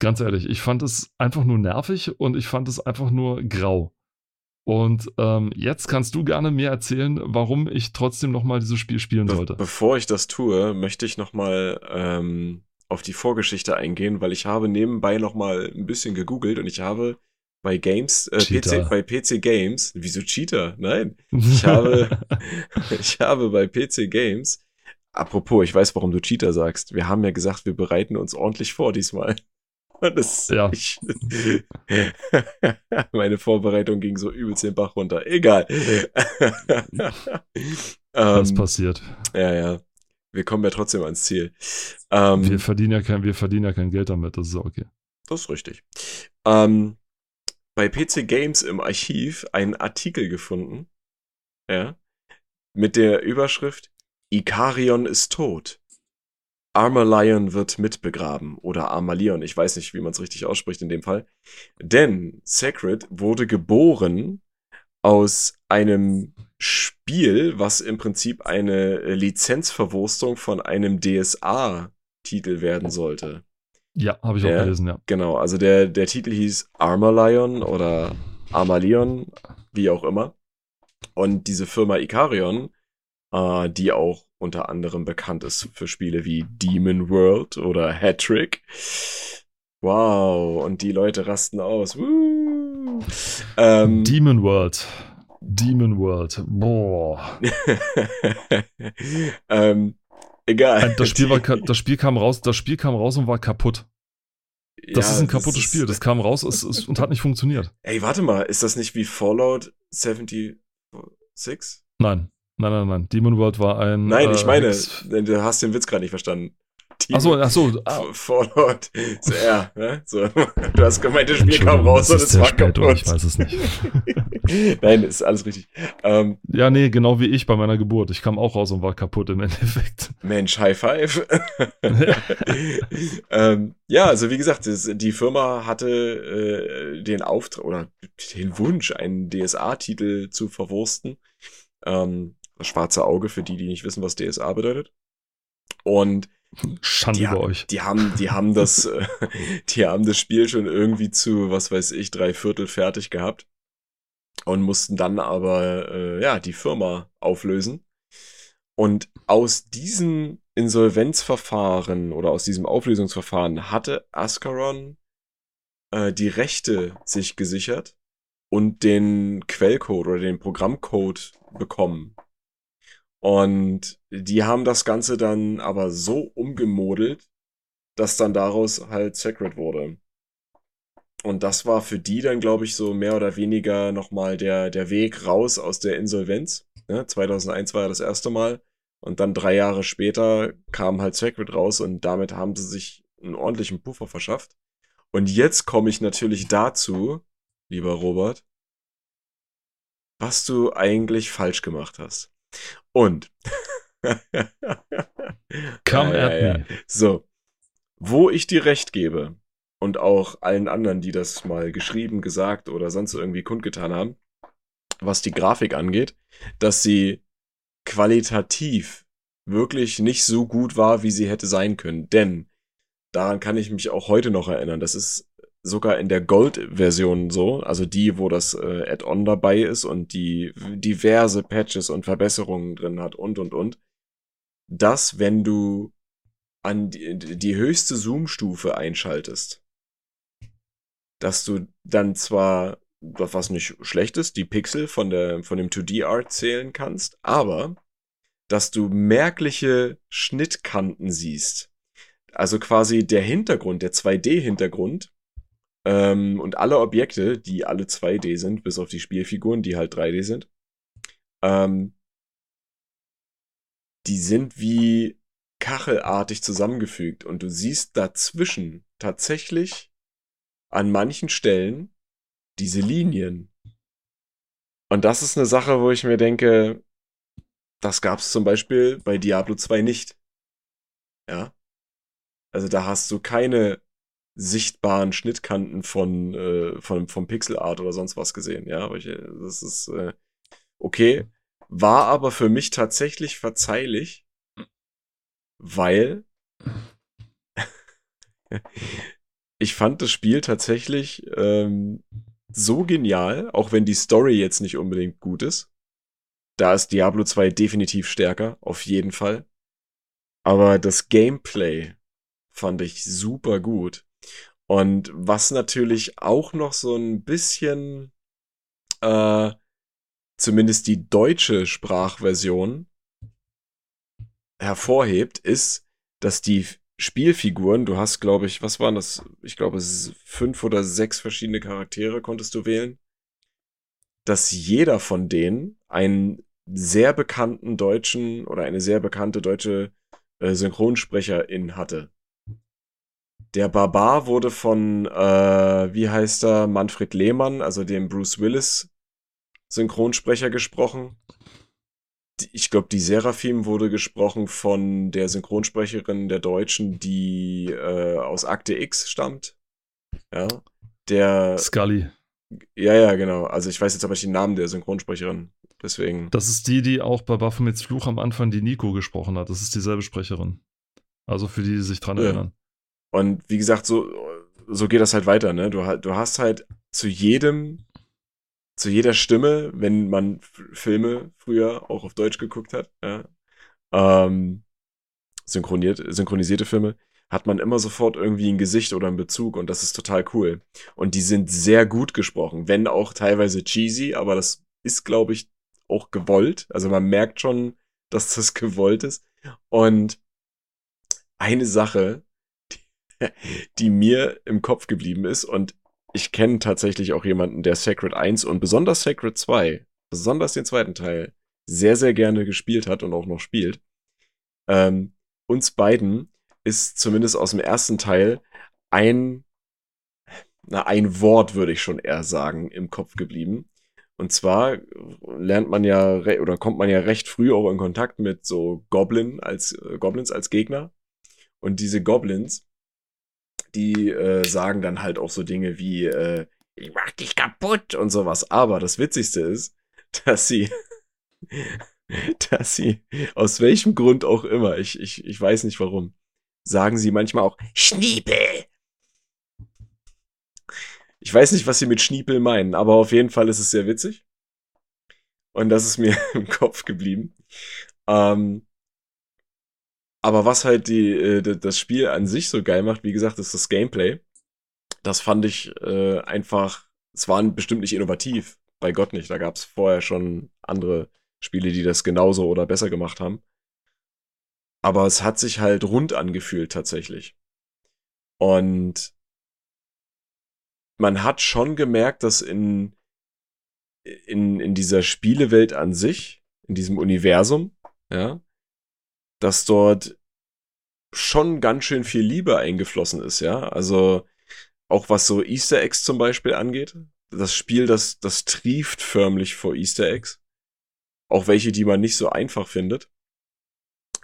Ganz ehrlich, ich fand es einfach nur nervig und ich fand es einfach nur grau. Und ähm, jetzt kannst du gerne mir erzählen, warum ich trotzdem nochmal dieses Spiel spielen Be sollte. Bevor ich das tue, möchte ich nochmal ähm, auf die Vorgeschichte eingehen, weil ich habe nebenbei nochmal ein bisschen gegoogelt und ich habe bei Games, äh. PC, bei PC Games, wieso Cheater? Nein. Ich habe, [LAUGHS] ich habe bei PC Games, apropos, ich weiß, warum du Cheater sagst. Wir haben ja gesagt, wir bereiten uns ordentlich vor diesmal. [LAUGHS] Das, Ja. ich, [LAUGHS] meine Vorbereitung ging so übelst den Bach runter. Egal. was [LAUGHS] ähm, passiert. ja, ja. Wir kommen ja trotzdem ans Ziel. Ähm, Wir verdienen, ja kein, wir verdienen ja kein Geld damit, das ist okay. Das ist richtig. Ähm, bei PC Games im Archiv einen Artikel gefunden, ja, mit der Überschrift Ikarion ist tot. Armalion wird mitbegraben oder Armalion, ich weiß nicht, wie man es richtig ausspricht in dem Fall. Denn Sacred wurde geboren aus einem Spiel, was im Prinzip eine Lizenzverwurstung von einem DSA-Titel werden sollte. Ja, habe ich auch Ja. gelesen, ja. Genau, also der, der Titel hieß Armalion oder Armalion, wie auch immer. Und diese Firma Ikarion, äh, die auch unter anderem bekannt ist für Spiele wie Demon World oder Hattrick. Wow, und die Leute rasten aus. Woo. Ähm, Demon World. Demon World. Boah. [LAUGHS] ähm, egal. Das Spiel, war, [LAUGHS] das Spiel kam raus, das Spiel kam raus und war kaputt. Das Ja, ist ein kaputtes ist- Spiel. Das [LAUGHS] kam raus es, es, und hat nicht funktioniert. Ey, warte mal, ist das nicht wie Fallout 76? Nein. Nein, nein, nein. Demon World war ein. Nein, äh, ich meine, Hex- du hast den Witz gerade nicht verstanden. Achso, achso. Ah, Fallout. [LAUGHS] So, ja, ne? So, [LAUGHS] du hast gemeint, das Spiel kam raus und es war spät kaputt. Ich weiß es nicht. [LAUGHS] Nein, ist alles richtig. Ähm, Ja, nee, genau wie ich bei meiner Geburt. Ich kam auch raus und war kaputt im Endeffekt. Mensch, High Five. ähm, ja, also wie gesagt, das, die Firma hatte äh, den Auftrag oder den Wunsch, einen DSA-Titel zu verwursten. Ähm, das schwarze Auge für die, die nicht wissen, was DSA bedeutet. Und Schande die, über euch. die haben, die haben das, [LAUGHS] äh, die haben das Spiel schon irgendwie zu, was weiß ich, drei Viertel fertig gehabt und mussten dann aber, äh, ja, die Firma auflösen. Und aus diesem Insolvenzverfahren oder aus diesem Auflösungsverfahren hatte Ascaron äh, die Rechte sich gesichert und den Quellcode oder den Programmcode bekommen. Und die haben das Ganze dann aber so umgemodelt, dass dann daraus halt Sacred wurde. Und das war für die dann, glaube ich, so mehr oder weniger nochmal der, der Weg raus aus der Insolvenz. Ne? 2001 war ja das erste Mal. Und dann drei Jahre später kam halt Sacred raus und damit haben sie sich einen ordentlichen Puffer verschafft. Und jetzt komme ich natürlich dazu, lieber Robert, was du eigentlich falsch gemacht hast. Und. [LAUGHS] Come Ja, at ja, me. So. Wo ich dir recht gebe, und auch allen anderen, die das mal geschrieben, gesagt oder sonst irgendwie kundgetan haben, was die Grafik angeht, dass sie qualitativ wirklich nicht so gut war, wie sie hätte sein können. Denn daran kann ich mich auch heute noch erinnern. Das ist sogar in der Gold-Version so, also die, wo das äh, Add-on dabei ist und die diverse Patches und Verbesserungen drin hat und und und, dass wenn du an die, die höchste Zoom-Stufe einschaltest, dass du dann zwar, was nicht schlecht ist, die Pixel von, der, von dem 2D-Art zählen kannst, aber dass du merkliche Schnittkanten siehst. Also quasi der Hintergrund, der 2D-Hintergrund ähm, und alle Objekte, die alle 2D sind, bis auf die Spielfiguren, die halt 3D sind, ähm, die sind wie kachelartig zusammengefügt und du siehst dazwischen tatsächlich an manchen Stellen diese Linien. Und das ist eine Sache, wo ich mir denke, das gab es zum Beispiel bei Diablo 2 nicht. Ja. Also da hast du keine sichtbaren Schnittkanten von, äh, von vom Pixelart oder sonst was gesehen. Ja, aber ich, das ist äh, okay. War aber für mich tatsächlich verzeihlich, weil [LAUGHS] ich fand das Spiel tatsächlich ähm, so genial, auch wenn die Story jetzt nicht unbedingt gut ist. Da ist Diablo 2 definitiv stärker, auf jeden Fall. Aber das Gameplay fand ich super gut. Und was natürlich auch noch so ein bisschen, äh, zumindest die deutsche Sprachversion hervorhebt, ist, dass die Spielfiguren, du hast, glaube ich, was waren das? Ich glaube, es fünf oder sechs verschiedene Charaktere konntest du wählen. Dass jeder von denen einen sehr bekannten deutschen oder eine sehr bekannte deutsche äh, Synchronsprecherin hatte. Der Barbar wurde von, äh, wie heißt er, Manfred Lehmann, also dem Bruce Willis Synchronsprecher gesprochen ich glaube, die Seraphim wurde gesprochen von der Synchronsprecherin der Deutschen, die äh, aus Akte X stammt. Ja. Der. Scully. Ja, ja, genau. Also ich weiß jetzt aber nicht den Namen der Synchronsprecherin. Deswegen. Das ist die, die auch bei Baphomets Fluch am Anfang die Nico gesprochen hat. Das ist dieselbe Sprecherin. Also für die, die sich dran ja. erinnern. Und wie gesagt, so, so geht das halt weiter, ne? Du, du hast halt zu jedem zu jeder Stimme, wenn man Filme früher auch auf Deutsch geguckt hat, ja, ähm, synchroniert, synchronisierte Filme, hat man immer sofort irgendwie ein Gesicht oder einen Bezug und das ist total cool. Und die sind sehr gut gesprochen, wenn auch teilweise cheesy, aber das ist, glaube ich, auch gewollt. Also man merkt schon, [LAUGHS] dass das gewollt ist. Und eine Sache, [LAUGHS] die, mir im Kopf geblieben ist und ich kenne tatsächlich auch jemanden, der Sacred 1 und besonders Sacred 2, besonders den zweiten Teil, sehr, sehr gerne gespielt hat und auch noch spielt. Ähm, uns beiden ist zumindest aus dem ersten Teil ein, na, ein Wort, würde ich schon eher sagen, im Kopf geblieben. Und zwar lernt man ja oder kommt man ja recht früh auch in Kontakt mit so Goblin als äh, Goblins als Gegner. Und diese Goblins, die äh, sagen dann halt auch so Dinge wie, äh, ich mach dich kaputt und sowas. Aber das Witzigste ist, [LAUGHS] dass sie, [LAUGHS] dass sie, aus welchem Grund auch immer, ich, ich, ich weiß nicht warum, sagen sie manchmal auch Schniepel. Ich weiß nicht, was sie mit Schniepel meinen, aber auf jeden Fall ist es sehr witzig. Und das ist mir [LAUGHS] im Kopf geblieben. Ähm, aber was halt die, äh, das Spiel an sich so geil macht, wie gesagt, ist das Gameplay. Das fand ich äh, einfach, es war bestimmt nicht innovativ, bei Gott nicht. Da gab es vorher schon andere Spiele, die das genauso oder besser gemacht haben. Aber es hat sich halt rund angefühlt tatsächlich. Und man hat schon gemerkt, dass in, in, in dieser Spielewelt an sich, in diesem Universum, ja, dass dort schon ganz schön viel Liebe eingeflossen ist, ja. Also auch was so Easter Eggs zum Beispiel angeht. Das Spiel, das, das trieft förmlich vor Easter Eggs. Auch welche, die man nicht so einfach findet.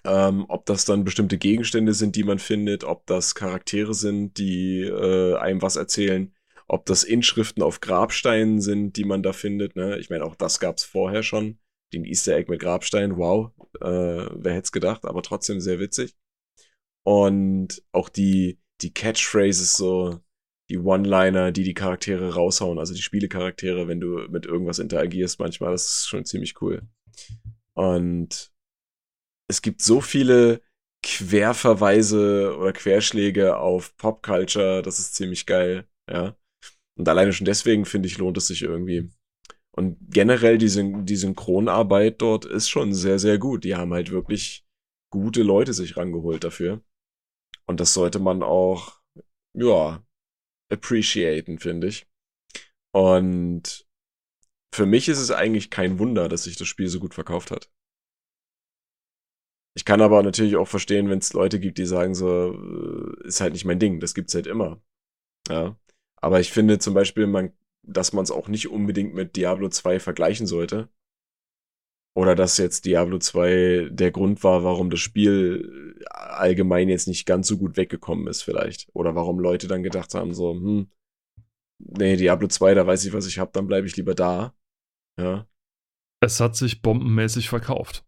Ähm, ob das dann bestimmte Gegenstände sind, die man findet, ob das Charaktere sind, die äh, einem was erzählen, ob das Inschriften auf Grabsteinen sind, die man da findet. Ne? Ich meine, auch das gab es vorher schon. Den Easter Egg mit Grabstein, wow, äh, wer hätte es gedacht, aber trotzdem sehr witzig. Und auch die, die Catchphrases, so die One-Liner, die die Charaktere raushauen, also die Spielecharaktere, wenn du mit irgendwas interagierst, manchmal, das ist schon ziemlich cool. Und es gibt so viele Querverweise oder Querschläge auf Popculture, das ist ziemlich geil, ja. Und alleine schon deswegen, finde ich, lohnt es sich irgendwie. Und generell die, Syn die Synchronarbeit dort ist schon sehr, sehr gut. Die haben halt wirklich gute Leute sich rangeholt dafür. Und das sollte man auch, ja, appreciaten, finde ich. Und für mich ist es eigentlich kein Wunder, dass sich das Spiel so gut verkauft hat. Ich kann aber natürlich auch verstehen, wenn es Leute gibt, die sagen so, äh, ist halt nicht mein Ding, das gibt's halt immer. Ja. Aber ich finde zum Beispiel, man, dass man es auch nicht unbedingt mit Diablo 2 vergleichen sollte. Oder dass jetzt Diablo 2 der Grund war, warum das Spiel allgemein jetzt nicht ganz so gut weggekommen ist, vielleicht. Oder warum Leute dann gedacht haben, so, hm, nee, Diablo 2, da weiß ich, was ich hab, dann bleibe ich lieber da. Ja. Es hat sich bombenmäßig verkauft.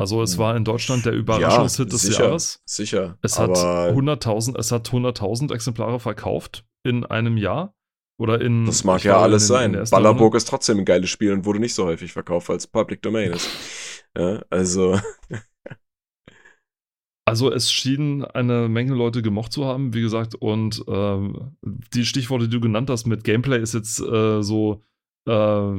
Also es war in Deutschland der Überraschungshit ja, des sicher, Jahres. Sicher. Es hat 100.000, es hat 100.000 Exemplare verkauft in einem Jahr. Oder in. Das mag ja alles in, sein. In Ballerburg ist trotzdem ein geiles Spiel und wurde nicht so häufig verkauft, als Public Domain ist. ja, also. [LAUGHS] Also es schienen eine Menge Leute gemocht zu haben, wie gesagt, und ähm, die Stichworte, die du genannt hast mit Gameplay, ist jetzt äh, so äh, auch,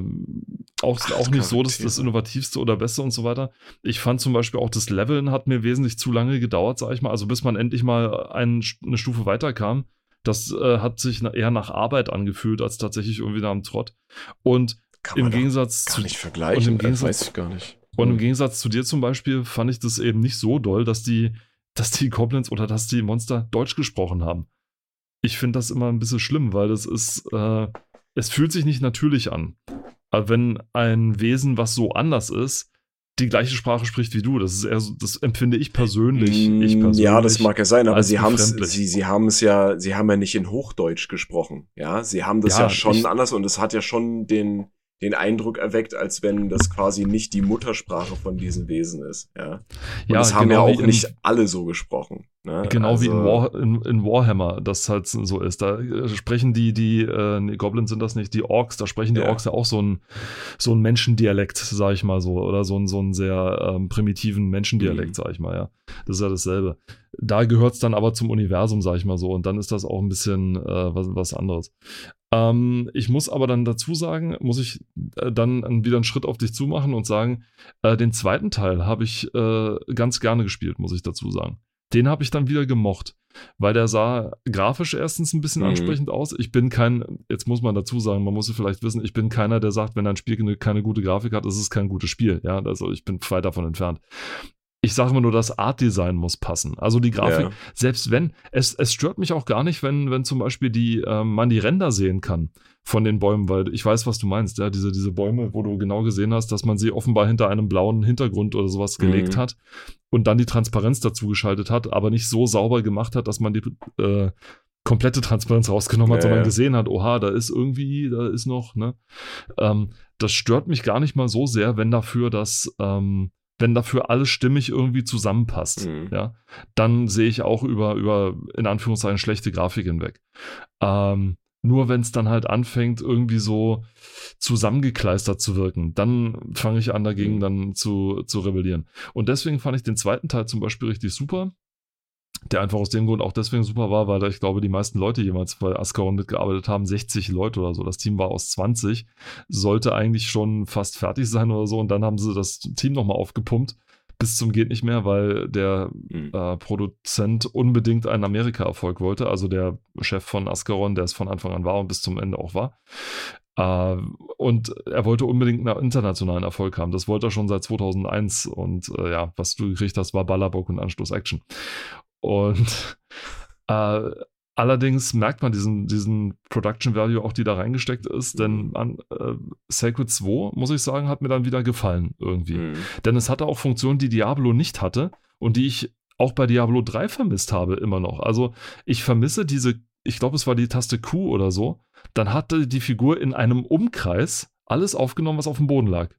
Ach, auch nicht so das, das Innovativste oder Beste und so weiter. Ich fand zum Beispiel auch das Leveln hat mir wesentlich zu lange gedauert, sag ich mal, also bis man endlich mal ein, eine Stufe weiterkam. Das äh, hat sich eher nach Arbeit angefühlt, als tatsächlich irgendwie nach einem Trott. Und im Gegensatz gar zu. nicht vergleichen, und im Gegensatz, weiß ich gar nicht. Und im hm. Gegensatz zu dir zum Beispiel fand ich das eben nicht so doll, dass die, dass die Goblins oder dass die Monster Deutsch gesprochen haben. Ich finde das immer ein bisschen schlimm, weil das ist, äh, es fühlt sich nicht natürlich an. Aber wenn ein Wesen, was so anders ist, die gleiche Sprache spricht wie du. Das ist eher so, das empfinde ich persönlich. Mm, ich persönlich ja, das mag ja sein, aber sie haben es, sie, sie haben es ja, sie haben ja nicht in Hochdeutsch gesprochen. Ja, sie haben das ja, ja schon ich, anders und es hat ja schon den, den Eindruck erweckt, als wenn das quasi nicht die Muttersprache von diesen Wesen ist. Ja, und ja, das haben genau ja auch nicht alle so gesprochen. Ne? Genau also, wie in, also War, in, in, Warhammer das halt so ist. Da äh, sprechen die, die äh, nee, Goblins sind das nicht, die Orks, da sprechen die ja. Orks ja auch so ein, so ein Menschendialekt, sag ich mal so, oder so ein, so einen sehr ähm, primitiven Menschendialekt, mhm. sag ich mal, ja. Das ist ja dasselbe. Da gehört es dann aber zum Universum, sag ich mal so, und dann ist das auch ein bisschen äh, was, was anderes. Ähm, ich muss aber dann dazu sagen, muss ich äh, dann wieder einen Schritt auf dich zumachen und sagen, äh, den zweiten Teil habe ich äh, ganz gerne gespielt, muss ich dazu sagen. Den habe ich dann wieder gemocht, weil der sah grafisch erstens ein bisschen mhm. ansprechend aus. Ich bin kein, jetzt muss man dazu sagen, man muss es vielleicht wissen, ich bin keiner, der sagt, wenn ein Spiel keine gute Grafik hat, ist es kein gutes Spiel. Ja, also ich bin weit davon entfernt ich sage immer nur, das Art-Design muss passen. Also die Grafik, ja. selbst wenn, es, es stört mich auch gar nicht, wenn, wenn zum Beispiel die, äh, man die Ränder sehen kann von den Bäumen, weil ich weiß, was du meinst, ja, diese, diese Bäume, wo du genau gesehen hast, dass man sie offenbar hinter einem blauen Hintergrund oder sowas gelegt mhm. hat und dann die Transparenz dazu geschaltet hat, aber nicht so sauber gemacht hat, dass man die äh, komplette Transparenz rausgenommen hat, ja, sondern gesehen hat, oha, da ist irgendwie, da ist noch, ne? Ähm, das stört mich gar nicht mal so sehr, wenn dafür das, ähm, wenn dafür alles stimmig irgendwie zusammenpasst, mhm. ja, dann sehe ich auch über, über, in Anführungszeichen, schlechte Grafik hinweg. Ähm, nur wenn es dann halt anfängt, irgendwie so zusammengekleistert zu wirken, dann fange ich an, dagegen mhm. dann zu, zu rebellieren. Und deswegen fand ich den zweiten Teil zum Beispiel richtig super der einfach aus dem Grund auch deswegen super war, weil ich glaube, die meisten Leute jemals bei Ascaron mitgearbeitet haben, 60 Leute oder so. Das Team war aus 20, sollte eigentlich schon fast fertig sein oder so. Und dann haben sie das Team nochmal aufgepumpt bis zum geht nicht mehr, weil der mhm. äh, Produzent unbedingt einen Amerika-Erfolg wollte. Also der Chef von Ascaron, der es von Anfang an war und bis zum Ende auch war. Uh, und er wollte unbedingt einen internationalen Erfolg haben. Das wollte er schon seit 2001. Und uh, ja, was du gekriegt hast, war Ballerbock und Anschluss Action. Und [LAUGHS] äh, Allerdings merkt man diesen, diesen Production Value auch, die da reingesteckt ist, denn an äh, Sacred 2, muss ich sagen, hat mir dann wieder gefallen irgendwie. Mhm. Denn es hatte auch Funktionen, die Diablo nicht hatte und die ich auch bei Diablo 3 vermisst habe immer noch. Also ich vermisse diese, ich glaube, es war die Taste Q oder so. Dann hatte die Figur in einem Umkreis alles aufgenommen, was auf dem Boden lag.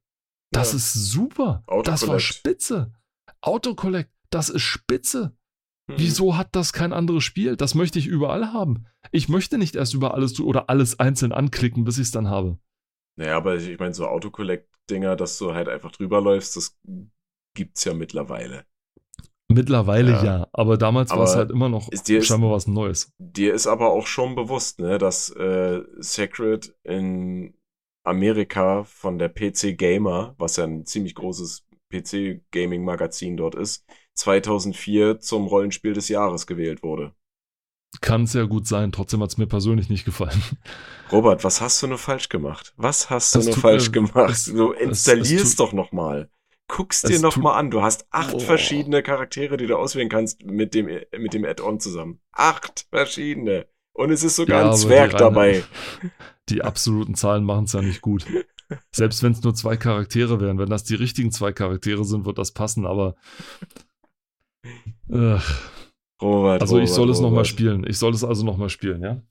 Das Ja. ist super. Das war Autocollect. spitze. Autocollect, das ist spitze. Mhm. Wieso hat das kein anderes Spiel? Das möchte ich überall haben. Ich möchte nicht erst über alles oder alles einzeln anklicken, bis ich es dann habe. Naja, aber ich meine, so Autocollect-Dinger, dass du halt einfach drüber läufst, das gibt's ja mittlerweile. Mittlerweile ja, Ja. aber damals war es halt immer noch ist dir- scheinbar was Neues. Dir ist aber auch schon bewusst, ne, dass äh, Sacred in Amerika von der PC Gamer, was ja ein ziemlich großes PC-Gaming-Magazin dort ist, 2004 zum Rollenspiel des Jahres gewählt wurde. Kann sehr gut sein, trotzdem hat es mir persönlich nicht gefallen. Robert, was hast du nur falsch gemacht? Was hast du Es nur falsch mir- gemacht? es- du es- installierst es tut- doch noch mal. Guckst dir Es noch tut- mal an. Du hast acht Oh. verschiedene Charaktere, die du auswählen kannst mit dem, mit dem Add-on zusammen. Acht verschiedene. Und es ist sogar Ja, ein Zwerg dabei. [LAUGHS] Die absoluten Zahlen machen es ja nicht gut. Selbst wenn es nur zwei Charaktere wären, wenn das die richtigen zwei Charaktere sind, wird das passen, aber. Äh, Robert, also ich Robert, soll es nochmal spielen. Ich soll es also nochmal spielen, ja?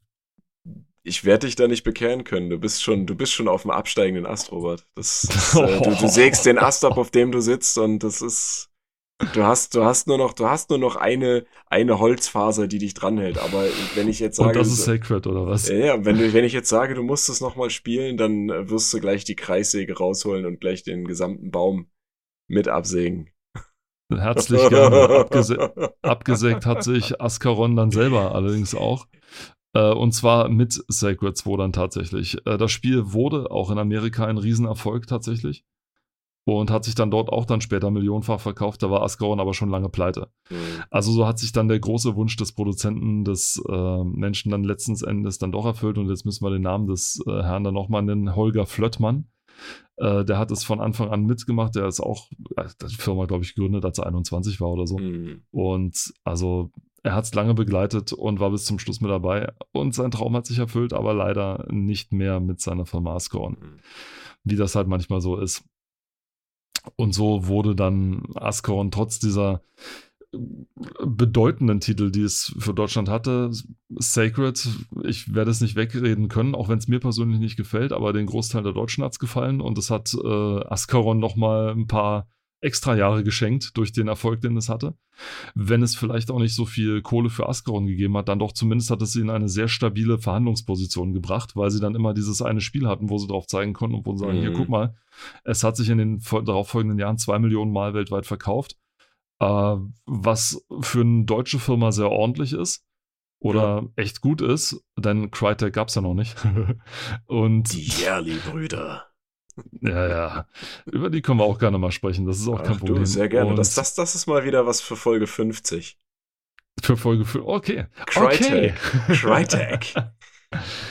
Ich werde dich da nicht bekehren können. Du bist schon, du bist schon auf dem absteigenden Ast, Robert. Das, das, [LAUGHS] äh, du, du sägst den Ast ab, auf dem du sitzt und das ist. Du hast, du hast nur noch, du hast nur noch eine, eine Holzfaser, die dich dranhält. Aber wenn ich jetzt Und sage, das ist Sacred, oder was? ja, wenn, du, wenn ich jetzt sage, du musst es nochmal spielen, dann wirst du gleich die Kreissäge rausholen und gleich den gesamten Baum mit absägen. Herzlich gerne. Abgese [LAUGHS] abgesägt hat sich Ascaron dann selber allerdings auch. Äh, und zwar mit Sacred 2 dann tatsächlich. Äh, das Spiel wurde auch in Amerika ein Riesenerfolg tatsächlich. Und hat sich dann dort auch dann später millionenfach verkauft. Da war Ascaron aber schon lange pleite. Hm. Also so hat sich dann der große Wunsch des Produzenten, des äh, Menschen dann letzten Endes dann doch erfüllt. Und jetzt müssen wir den Namen des äh, Herrn dann nochmal nennen, Holger Flöttmann. Äh, der hat es von Anfang an mitgemacht. Der ist auch, äh, die Firma, glaube ich, gegründet, als er 21 war oder so. Hm. Und also er hat es lange begleitet und war bis zum Schluss mit dabei. Und sein Traum hat sich erfüllt, aber leider nicht mehr mit seiner Firma Ascaron. Hm. Wie das halt manchmal so ist. Und so wurde dann Ascaron trotz dieser bedeutenden Titel, die es für Deutschland hatte, Sacred, ich werde es nicht wegreden können, auch wenn es mir persönlich nicht gefällt, aber den Großteil der Deutschen hat es gefallen und es hat äh, Ascaron nochmal ein paar extra Jahre geschenkt durch den Erfolg, den es hatte. Wenn es vielleicht auch nicht so viel Kohle für Ascaron gegeben hat, dann doch zumindest hat es sie in eine sehr stabile Verhandlungsposition gebracht, weil sie dann immer dieses eine Spiel hatten, wo sie drauf zeigen konnten und wo sie sagen, Mhm. hier guck mal, es hat sich in den fol- darauffolgenden Jahren zwei Millionen Mal weltweit verkauft, was für eine deutsche Firma sehr ordentlich ist oder echt gut ist, denn Crytek gab es ja noch nicht. [LAUGHS] und Die Jerli-Brüder. ja, ja, über die können wir auch gerne mal sprechen, das ist auch kein Ach Problem. du, sehr gerne. Und Das, das, das ist mal wieder was für Folge 50. für Folge 5, okay. Crytek. Okay. Crytek. [LAUGHS]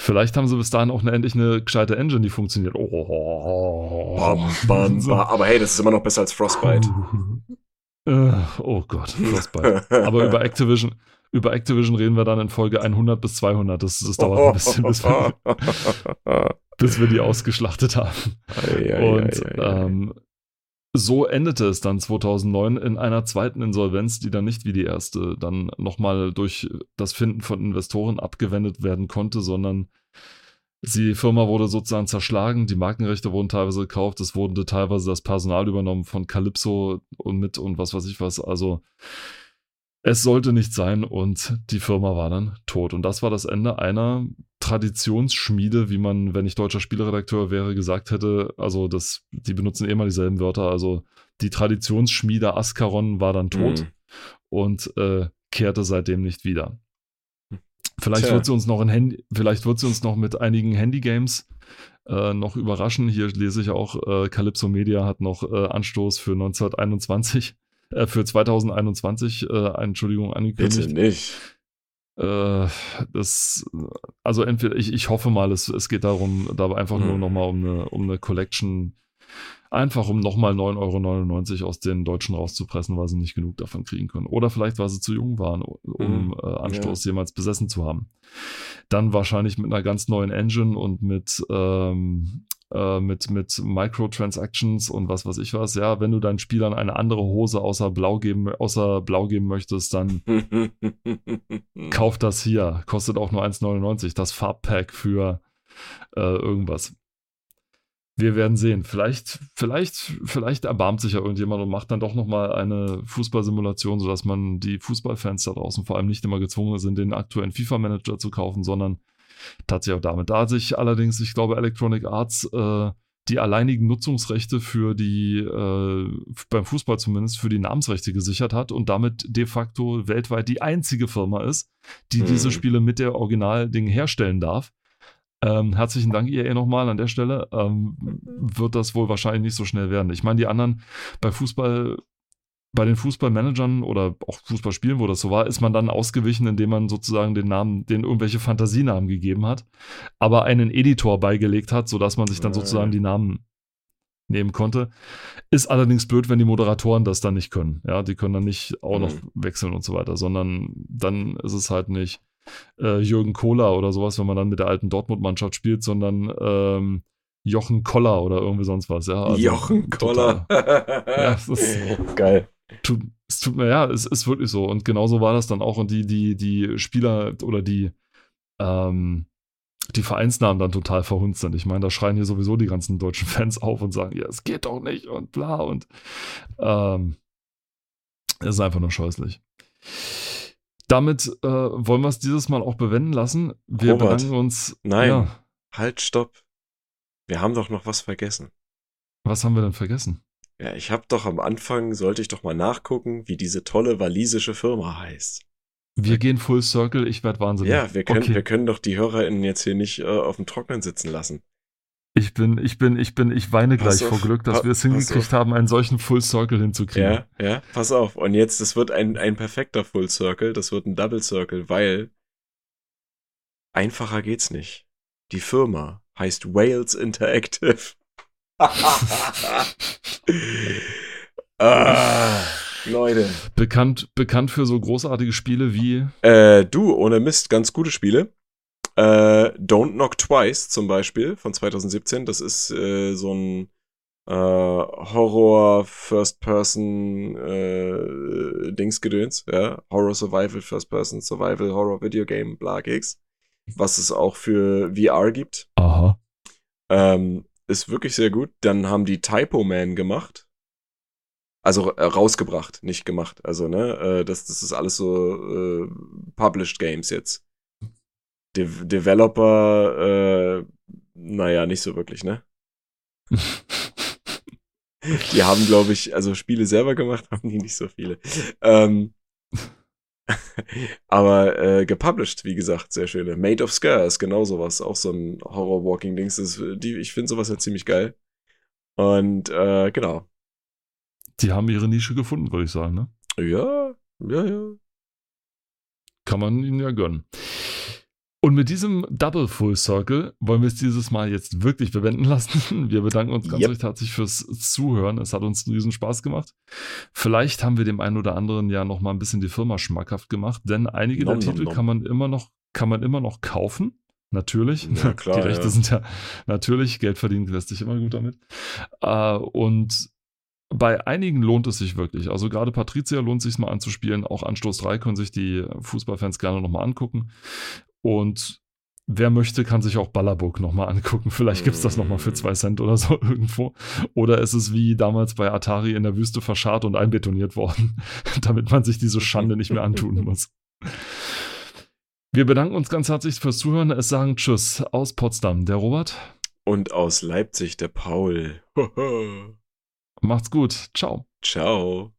Vielleicht haben sie bis dahin auch eine, endlich eine gescheite Engine, die funktioniert. Oh. Bam, bam, So. bam. Aber hey, das ist immer noch besser als Frostbite. Äh, oh Gott, Frostbite. Aber über Activision, über Activision reden wir dann in Folge 100 bis 200. Das, das dauert ein bisschen, bis wir, [LAUGHS] bis wir die ausgeschlachtet haben. Und ähm, so endete es dann 2009 in einer zweiten Insolvenz, die dann nicht wie die erste dann nochmal durch das Finden von Investoren abgewendet werden konnte, sondern die Firma wurde sozusagen zerschlagen, die Markenrechte wurden teilweise gekauft, es wurde teilweise das Personal übernommen von Calypso und mit und was weiß ich was. Also es sollte nicht sein und die Firma war dann tot. Und das war das Ende einer Traditionsschmiede, wie man, wenn ich deutscher Spieleredakteur wäre, gesagt hätte. Also das, die benutzen eh mal dieselben Wörter. Also die Traditionsschmiede Ascaron war dann tot Mhm. und äh, kehrte seitdem nicht wieder. Vielleicht Tja. wird sie uns noch in Handy, vielleicht wird sie uns noch mit einigen Handygames äh, noch überraschen. Hier lese ich auch, äh, Calypso Media hat noch äh, Anstoß für 1921, äh, für 2021, äh, Entschuldigung, angekündigt. Bitte nicht. Äh, das, also entweder, ich, ich hoffe mal, es, es geht darum, da einfach nur Mhm. nochmal um eine, um eine Collection Einfach um nochmal 9,99 Euro aus den Deutschen rauszupressen, weil sie nicht genug davon kriegen können. Oder vielleicht, weil sie zu jung waren, um mhm. äh, Anstoß ja. jemals besessen zu haben. Dann wahrscheinlich mit einer ganz neuen Engine und mit, ähm, äh, mit, mit Microtransactions und was weiß ich was. Ja, wenn du deinen Spielern eine andere Hose außer Blau geben, außer Blau geben möchtest, dann [LAUGHS] kauf das hier. Kostet auch nur 1,99. Das Farbpack für äh, irgendwas wir werden sehen. Vielleicht, vielleicht, vielleicht erbarmt sich ja irgendjemand und macht dann doch nochmal eine Fußballsimulation, sodass man die Fußballfans da draußen vor allem nicht immer gezwungen sind, den aktuellen FIFA-Manager zu kaufen, sondern tatsächlich auch damit. Da sich allerdings, ich glaube, Electronic Arts äh, die alleinigen Nutzungsrechte für die, äh, beim Fußball zumindest, für die Namensrechte gesichert hat und damit de facto weltweit die einzige Firma ist, die mhm. diese Spiele mit der Originalding herstellen darf. Ähm, herzlichen Dank, EA, nochmal an der Stelle. Ähm, wird das wohl wahrscheinlich nicht so schnell werden. Ich meine, die anderen bei Fußball, bei den Fußballmanagern oder auch Fußballspielen, wo das so war, ist man dann ausgewichen, indem man sozusagen den Namen, den irgendwelche Fantasienamen gegeben hat, aber einen Editor beigelegt hat, sodass man sich dann sozusagen die Namen nehmen konnte. Ist allerdings blöd, wenn die Moderatoren das dann nicht können. Ja, die können dann nicht auch noch mhm. wechseln und so weiter, sondern dann ist es halt nicht äh, Jürgen Kohler oder sowas, wenn man dann mit der alten Dortmund-Mannschaft spielt, sondern ähm, Jochen Koller oder irgendwie sonst was. Ja, also Jochen Koller. ja, es ist, [LAUGHS] Geil. Tut, es tut mir, ja, es ist wirklich so. Und genauso war das dann auch. Und die, die, die Spieler oder die, ähm, die Vereinsnamen dann total verhunzt sind. Ich meine, da schreien hier sowieso die ganzen deutschen Fans auf und sagen, ja, es geht doch nicht und bla und ähm, es ist einfach nur scheußlich damit äh, wollen wir es dieses Mal auch bewenden lassen. Wir Robert, bedanken uns. Nein, ja. halt, stopp. Wir haben doch noch was vergessen. Was haben wir denn vergessen? Ja, ich habe doch am Anfang, sollte ich doch mal nachgucken, wie diese tolle walisische Firma heißt. Wir gehen Full Circle, ich werde wahnsinnig. Ja, wir können, okay. wir können doch die HörerInnen jetzt hier nicht äh, auf dem Trocknen sitzen lassen. Ich bin, ich bin, ich bin, ich weine gleich vor Glück, dass wir es hingekriegt haben, einen solchen Full Circle hinzukriegen. Ja, ja, pass auf. Und jetzt, das wird ein, ein perfekter Full Circle, das wird ein Double Circle, weil einfacher geht's nicht. Die Firma heißt Wales Interactive. Ah, Leute. Bekannt, bekannt für so großartige Spiele wie. Äh, du, ohne Mist, ganz gute Spiele. Äh, Don't Knock Twice zum Beispiel von 2017. Das ist äh, so ein äh, Horror First Person äh, Dingsgedöns, ja, Horror Survival First Person Survival Horror Video Game bla Gigs, was es auch für VR gibt. Aha. Ähm, ist wirklich sehr gut. Dann haben die Typo Man gemacht. Also äh, rausgebracht, nicht gemacht. Also, ne, äh, das, das ist alles so äh, Published Games jetzt. De Developer, äh, naja, nicht so wirklich, ne? [LAUGHS] die haben, glaube ich, also Spiele selber gemacht, [LAUGHS] haben die nicht so viele. Ähm, [LAUGHS] aber äh, gepublished, wie gesagt, sehr schöne. Made of Scars, genau sowas. Auch so ein Horror-Walking-Dings. Ich finde sowas ja ziemlich geil. Und äh, genau. Die haben ihre Nische gefunden, würde ich sagen, ne? Ja, ja, ja. Kann man ihnen ja gönnen. Und mit diesem Double Full Circle wollen wir es dieses Mal jetzt wirklich bewenden lassen. [LAUGHS] Wir bedanken uns ganz yep. recht herzlich fürs Zuhören. Es hat uns einen riesen Spaß gemacht. Vielleicht haben wir dem einen oder anderen ja noch mal ein bisschen die Firma schmackhaft gemacht, denn einige nom, der nom, Titel nom. kann man immer noch kann man immer noch kaufen. Natürlich. Ja, [LAUGHS] klar, die Rechte ja. sind ja natürlich, Geld verdienen lässt sich immer gut damit. Uh, und bei einigen lohnt es sich wirklich. Also gerade Patricia lohnt sich mal anzuspielen. Auch Anstoß 3 können sich die Fußballfans gerne nochmal angucken. Und wer möchte, kann sich auch Ballerburg nochmal angucken. Vielleicht gibt es das nochmal für zwei Cent oder so [LAUGHS] irgendwo. Oder ist es wie damals bei Atari in der Wüste verscharrt und einbetoniert worden, [LAUGHS] damit man sich diese Schande nicht mehr antun [LAUGHS] muss. Wir bedanken uns ganz herzlich fürs Zuhören. Es sagen Tschüss aus Potsdam, der Robert. Und aus Leipzig, der Paul. Macht's gut. Ciao. Ciao.